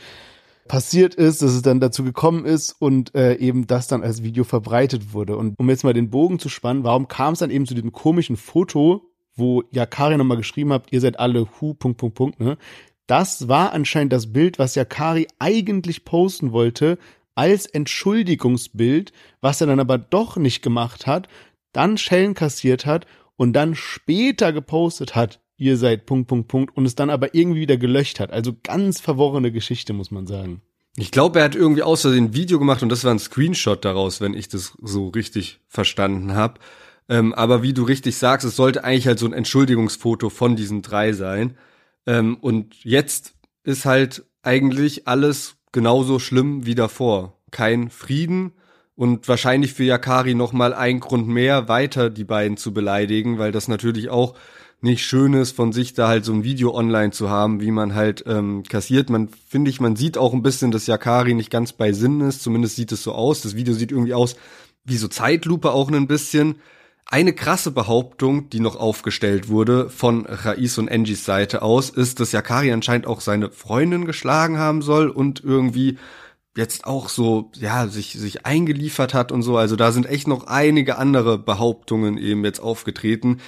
passiert ist, dass es dann dazu gekommen ist und äh, eben das dann als Video verbreitet wurde. Und um jetzt mal den Bogen zu spannen, warum kam es dann eben zu diesem komischen Foto, wo Yakari nochmal geschrieben habt, ihr seid alle Hu, Punkt, Punkt, Punkt, ne? Das war anscheinend das Bild, was Yakari eigentlich posten wollte, als Entschuldigungsbild, was er dann aber doch nicht gemacht hat, dann Schellen kassiert hat und dann später gepostet hat, ihr seid Punkt, Punkt, Punkt und es dann aber irgendwie wieder gelöscht hat. Also ganz verworrene Geschichte, muss man sagen. Ich glaube, er hat irgendwie aus Versehen ein Video gemacht und das war ein Screenshot daraus, wenn ich das so richtig verstanden habe. Ähm, aber wie du richtig sagst, es sollte eigentlich halt so ein Entschuldigungsfoto von diesen drei sein. Ähm, und jetzt ist halt eigentlich alles genauso schlimm wie davor. Kein Frieden und wahrscheinlich für Yakari noch mal ein Grund mehr, weiter die beiden zu beleidigen, weil das natürlich auch nicht schön ist, von sich da halt so ein Video online zu haben, wie man halt ähm, kassiert. Man finde ich, man sieht auch ein bisschen, dass Yakari nicht ganz bei Sinn ist. Zumindest sieht es so aus. Das Video sieht irgendwie aus wie so Zeitlupe auch ein bisschen. Eine krasse Behauptung, die noch aufgestellt wurde von Rais und Angies Seite aus, ist, dass Yakari anscheinend auch seine Freundin geschlagen haben soll und irgendwie jetzt auch so, ja, sich, sich eingeliefert hat und so. Also da sind echt noch einige andere Behauptungen eben jetzt aufgetreten,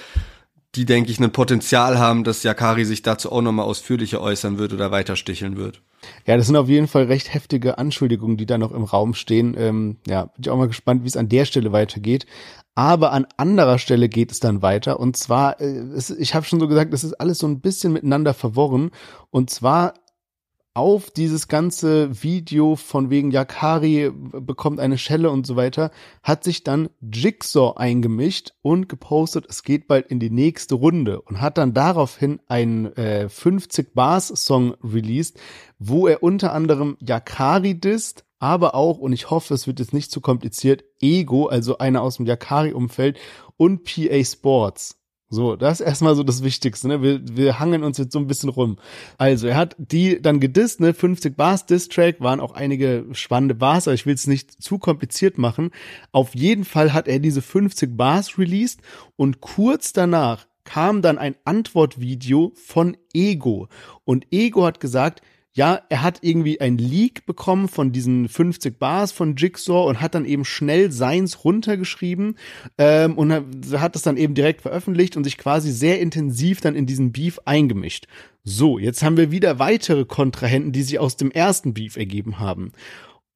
die, denke ich, ein Potenzial haben, dass Yakari sich dazu auch nochmal ausführlicher äußern wird oder weiter sticheln wird. Ja, das sind auf jeden Fall recht heftige Anschuldigungen, die da noch im Raum stehen. Ähm, ja, bin ich auch mal gespannt, wie es an der Stelle weitergeht. Aber an anderer Stelle geht es dann weiter. Und zwar, äh, ich habe schon so gesagt, es ist alles so ein bisschen miteinander verworren. Und zwar auf dieses ganze Video von wegen Yakari bekommt eine Schelle und so weiter, hat sich dann Jigsaw eingemischt und gepostet, es geht bald in die nächste Runde und hat dann daraufhin einen äh, 50 Bars Song released, wo er unter anderem Yakari disst, aber auch, und ich hoffe, es wird jetzt nicht zu kompliziert, Ego, also einer aus dem Yakari-Umfeld und PA Sports. So, das ist erstmal so das Wichtigste, ne? Wir, wir hangen uns jetzt so ein bisschen rum. Also, er hat die dann gedisst, ne? 50 Bars Diss-Track, waren auch einige spannende Bars, aber ich will es nicht zu kompliziert machen. Auf jeden Fall hat er diese 50 Bars released und kurz danach kam dann ein Antwortvideo von Ego. Und Ego hat gesagt, ja, er hat irgendwie ein Leak bekommen von diesen 50 Bars von Jigsaw und hat dann eben schnell seins runtergeschrieben ähm, und hat das dann eben direkt veröffentlicht und sich quasi sehr intensiv dann in diesen Beef eingemischt. So, jetzt haben wir wieder weitere Kontrahenten, die sich aus dem ersten Beef ergeben haben.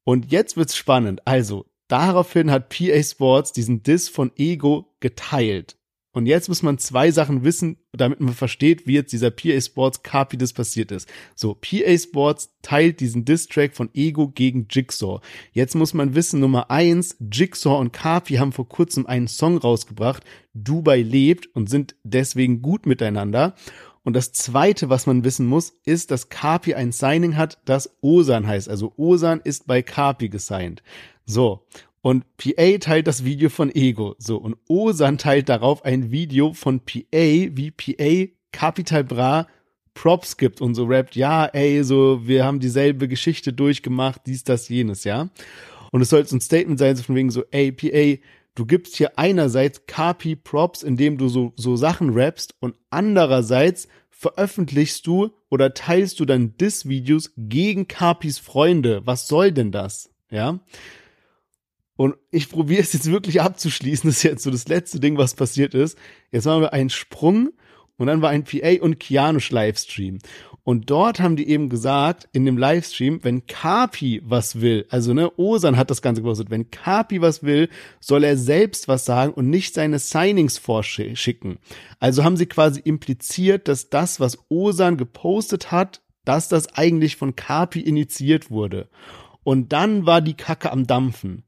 Und jetzt wird's spannend. Also, daraufhin hat PA Sports diesen Diss von Ego geteilt. Und jetzt muss man zwei Sachen wissen, damit man versteht, wie jetzt dieser PA Sports Carpi das passiert ist. So, PA Sports teilt diesen Diss-Track von Ego gegen Jigsaw. Jetzt muss man wissen, Nummer eins, Jigsaw und Carpi haben vor kurzem einen Song rausgebracht, Dubai lebt und sind deswegen gut miteinander. Und das zweite, was man wissen muss, ist, dass Carpi ein Signing hat, das Osan heißt. Also Osan ist bei Carpi gesigned. So. Und PA teilt das Video von Ego. So, und Osan teilt darauf ein Video von PA, wie PA Capital Bra Props gibt und so rappt, ja, ey, so, wir haben dieselbe Geschichte durchgemacht, dies, das, jenes, ja. Und es soll so ein Statement sein, so von wegen so, ey, PA, du gibst hier einerseits Capi Props, indem du so, so Sachen rappst und andererseits veröffentlichst du oder teilst du dann Diss-Videos gegen Capis Freunde. Was soll denn das? Ja. Und ich probiere es jetzt wirklich abzuschließen. *laughs* Das ist jetzt so das letzte Ding, was passiert ist. Jetzt machen wir einen Sprung und dann war ein PA und Kianush Livestream. Und dort haben die eben gesagt, in dem Livestream, wenn Kapi was will, also ne, Osan hat das Ganze gepostet, wenn Kapi was will, soll er selbst was sagen und nicht seine Signings vorschicken. Also haben sie quasi impliziert, dass das, was Osan gepostet hat, dass das eigentlich von Kapi initiiert wurde. Und dann war die Kacke am Dampfen.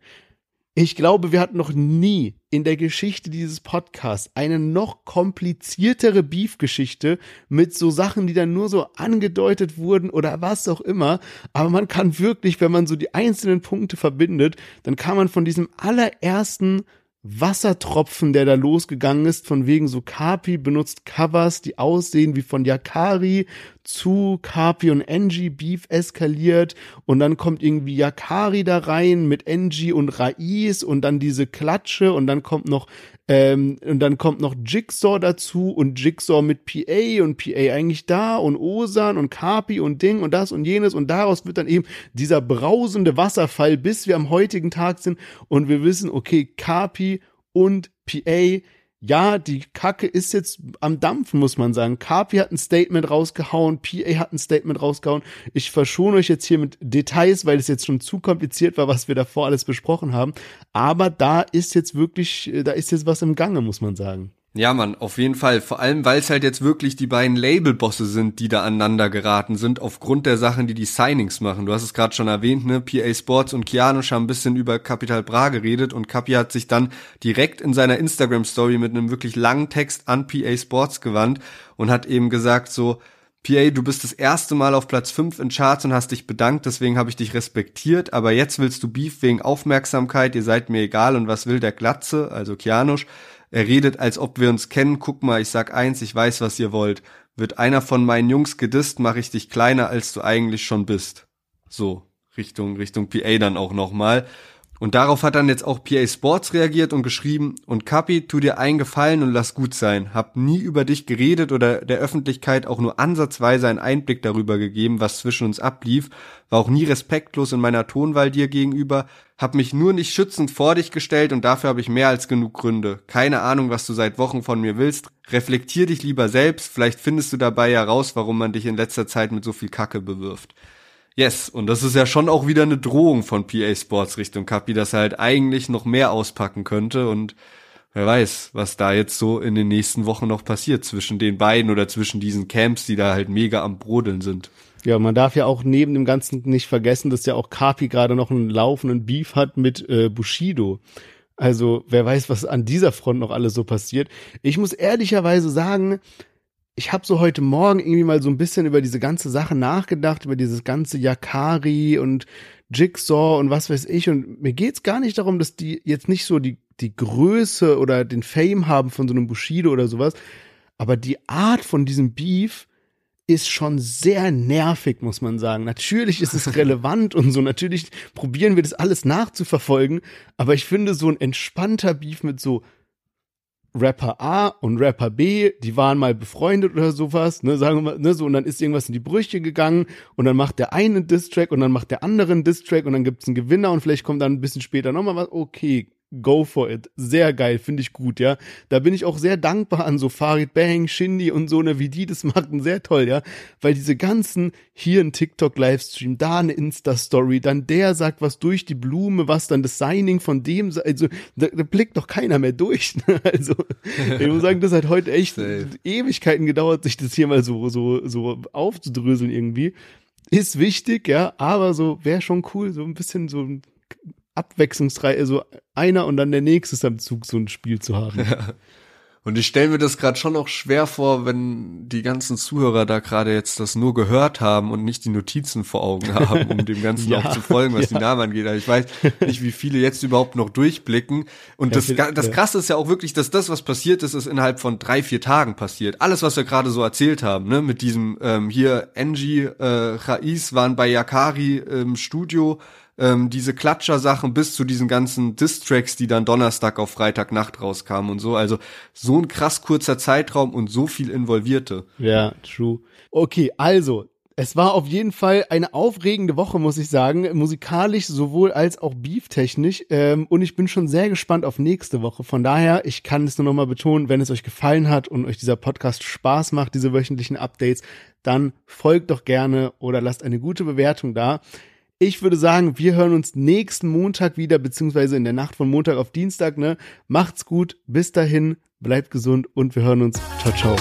Ich glaube, wir hatten noch nie in der Geschichte dieses Podcasts eine noch kompliziertere Beef-Geschichte mit so Sachen, die dann nur so angedeutet wurden oder was auch immer. Aber man kann wirklich, wenn man so die einzelnen Punkte verbindet, dann kann man von diesem allerersten Wassertropfen, der da losgegangen ist, von wegen so Kapi benutzt Covers, die aussehen wie von Yakari zu Kapi und Enji Beef eskaliert und dann kommt irgendwie Yakari da rein mit Enji und Raiz und dann diese Klatsche und dann kommt noch ähm, und dann kommt noch Jigsaw dazu und Jigsaw mit PA und PA eigentlich da und Osan und Kapi und Ding und das und jenes und daraus wird dann eben dieser brausende Wasserfall, bis wir am heutigen Tag sind und wir wissen, okay, Kapi und PA ja, die Kacke ist jetzt am Dampfen, muss man sagen. Kapi hat ein Statement rausgehauen, PA hat ein Statement rausgehauen. Ich verschone euch jetzt hier mit Details, weil es jetzt schon zu kompliziert war, was wir davor alles besprochen haben. Aber da ist jetzt wirklich, da ist jetzt was im Gange, muss man sagen. Ja, Mann, auf jeden Fall. Vor allem, weil es halt jetzt wirklich die beiden Labelbosse sind, die da aneinander geraten sind, aufgrund der Sachen, die die Signings machen. Du hast es gerade schon erwähnt, ne? PA Sports und Kianosch haben ein bisschen über Capital Bra geredet und Capi hat sich dann direkt in seiner Instagram-Story mit einem wirklich langen Text an PA Sports gewandt und hat eben gesagt so, PA, du bist das erste Mal auf Platz 5 in Charts und hast dich bedankt, deswegen habe ich dich respektiert, aber jetzt willst du Beef wegen Aufmerksamkeit, ihr seid mir egal und was will der Glatze, also Kianosch. Er redet, als ob wir uns kennen. Guck mal, ich sag eins, ich weiß, was ihr wollt. Wird einer von meinen Jungs gedisst, mache ich dich kleiner, als du eigentlich schon bist. So, Richtung, Richtung PA dann auch nochmal. Und darauf hat dann jetzt auch PA Sports reagiert und geschrieben, und Kapi, tu dir einen Gefallen und lass gut sein. Hab nie über dich geredet oder der Öffentlichkeit auch nur ansatzweise einen Einblick darüber gegeben, was zwischen uns ablief, war auch nie respektlos in meiner Tonwahl dir gegenüber, hab mich nur nicht schützend vor dich gestellt und dafür habe ich mehr als genug Gründe. Keine Ahnung, was du seit Wochen von mir willst. Reflektier dich lieber selbst, vielleicht findest du dabei ja raus, warum man dich in letzter Zeit mit so viel Kacke bewirft. Yes, und das ist ja schon auch wieder eine Drohung von PA Sports Richtung Kapi, dass er halt eigentlich noch mehr auspacken könnte und wer weiß, was da jetzt so in den nächsten Wochen noch passiert zwischen den beiden oder zwischen diesen Camps, die da halt mega am Brodeln sind. Ja, man darf ja auch neben dem Ganzen nicht vergessen, dass ja auch Kapi gerade noch einen laufenden Beef hat mit äh, Bushido. Also wer weiß, was an dieser Front noch alles so passiert. Ich muss ehrlicherweise sagen, ich habe so heute Morgen irgendwie mal so ein bisschen über diese ganze Sache nachgedacht, über dieses ganze Yakari und Jigsaw und was weiß ich. Und mir geht's gar nicht darum, dass die jetzt nicht so die, die Größe oder den Fame haben von so einem Bushido oder sowas. Aber die Art von diesem Beef ist schon sehr nervig, muss man sagen. Natürlich ist es *laughs* relevant und so. Natürlich probieren wir das alles nachzuverfolgen. Aber ich finde so ein entspannter Beef mit so Rapper A und Rapper B, die waren mal befreundet oder sowas, ne, sagen wir mal, ne, so, und dann ist irgendwas in die Brüche gegangen und dann macht der eine Distrack und dann macht der andere einen Distrack und dann gibt's einen Gewinner und vielleicht kommt dann ein bisschen später nochmal was, okay, go for it. Sehr geil, finde ich gut, ja. Da bin ich auch sehr dankbar an so Farid Bang, Shindy und so, ne, wie die das machen, sehr toll, ja. Weil diese ganzen, hier ein TikTok-Livestream, da eine Insta-Story, dann der sagt was durch die Blume, was dann das Signing von dem, also, da, da blickt doch keiner mehr durch, *laughs* ne? Also, ich muss sagen, das hat heute echt Safe. Ewigkeiten gedauert, sich das hier mal so, so, so aufzudröseln irgendwie. Ist wichtig, ja, aber so, wäre schon cool, so ein bisschen so abwechslungsreich, also einer und dann der nächste ist am Zug, so ein Spiel zu haben. Ja. Und ich stelle mir das gerade schon auch schwer vor, wenn die ganzen Zuhörer da gerade jetzt das nur gehört haben und nicht die Notizen vor Augen haben, um dem Ganzen *laughs* ja, auch zu folgen, was ja. die Namen angeht. Aber ich weiß nicht, wie viele jetzt überhaupt noch durchblicken. Und das, das Krasse ist ja auch wirklich, dass das, was passiert ist, ist innerhalb von drei, vier Tagen passiert. Alles, was wir gerade so erzählt haben, ne, mit diesem ähm, hier Angie, äh, Raiz waren bei Yakari im Studio ähm, diese Klatscher-Sachen bis zu diesen ganzen Distracks, die dann Donnerstag auf Freitagnacht rauskamen und so. Also so ein krass kurzer Zeitraum und so viel Involvierte. Ja, true. Okay, also Es war auf jeden Fall eine aufregende Woche, muss ich sagen. Musikalisch sowohl als auch beeftechnisch. Ähm, und ich bin schon sehr gespannt auf nächste Woche. Von daher, ich kann es nur nochmal betonen, wenn es euch gefallen hat und euch dieser Podcast Spaß macht, diese wöchentlichen Updates, dann folgt doch gerne oder lasst eine gute Bewertung da. Ich würde sagen, wir hören uns nächsten Montag wieder, beziehungsweise in der Nacht von Montag auf Dienstag. Ne? Macht's gut, bis dahin, bleibt gesund und wir hören uns. Ciao, ciao.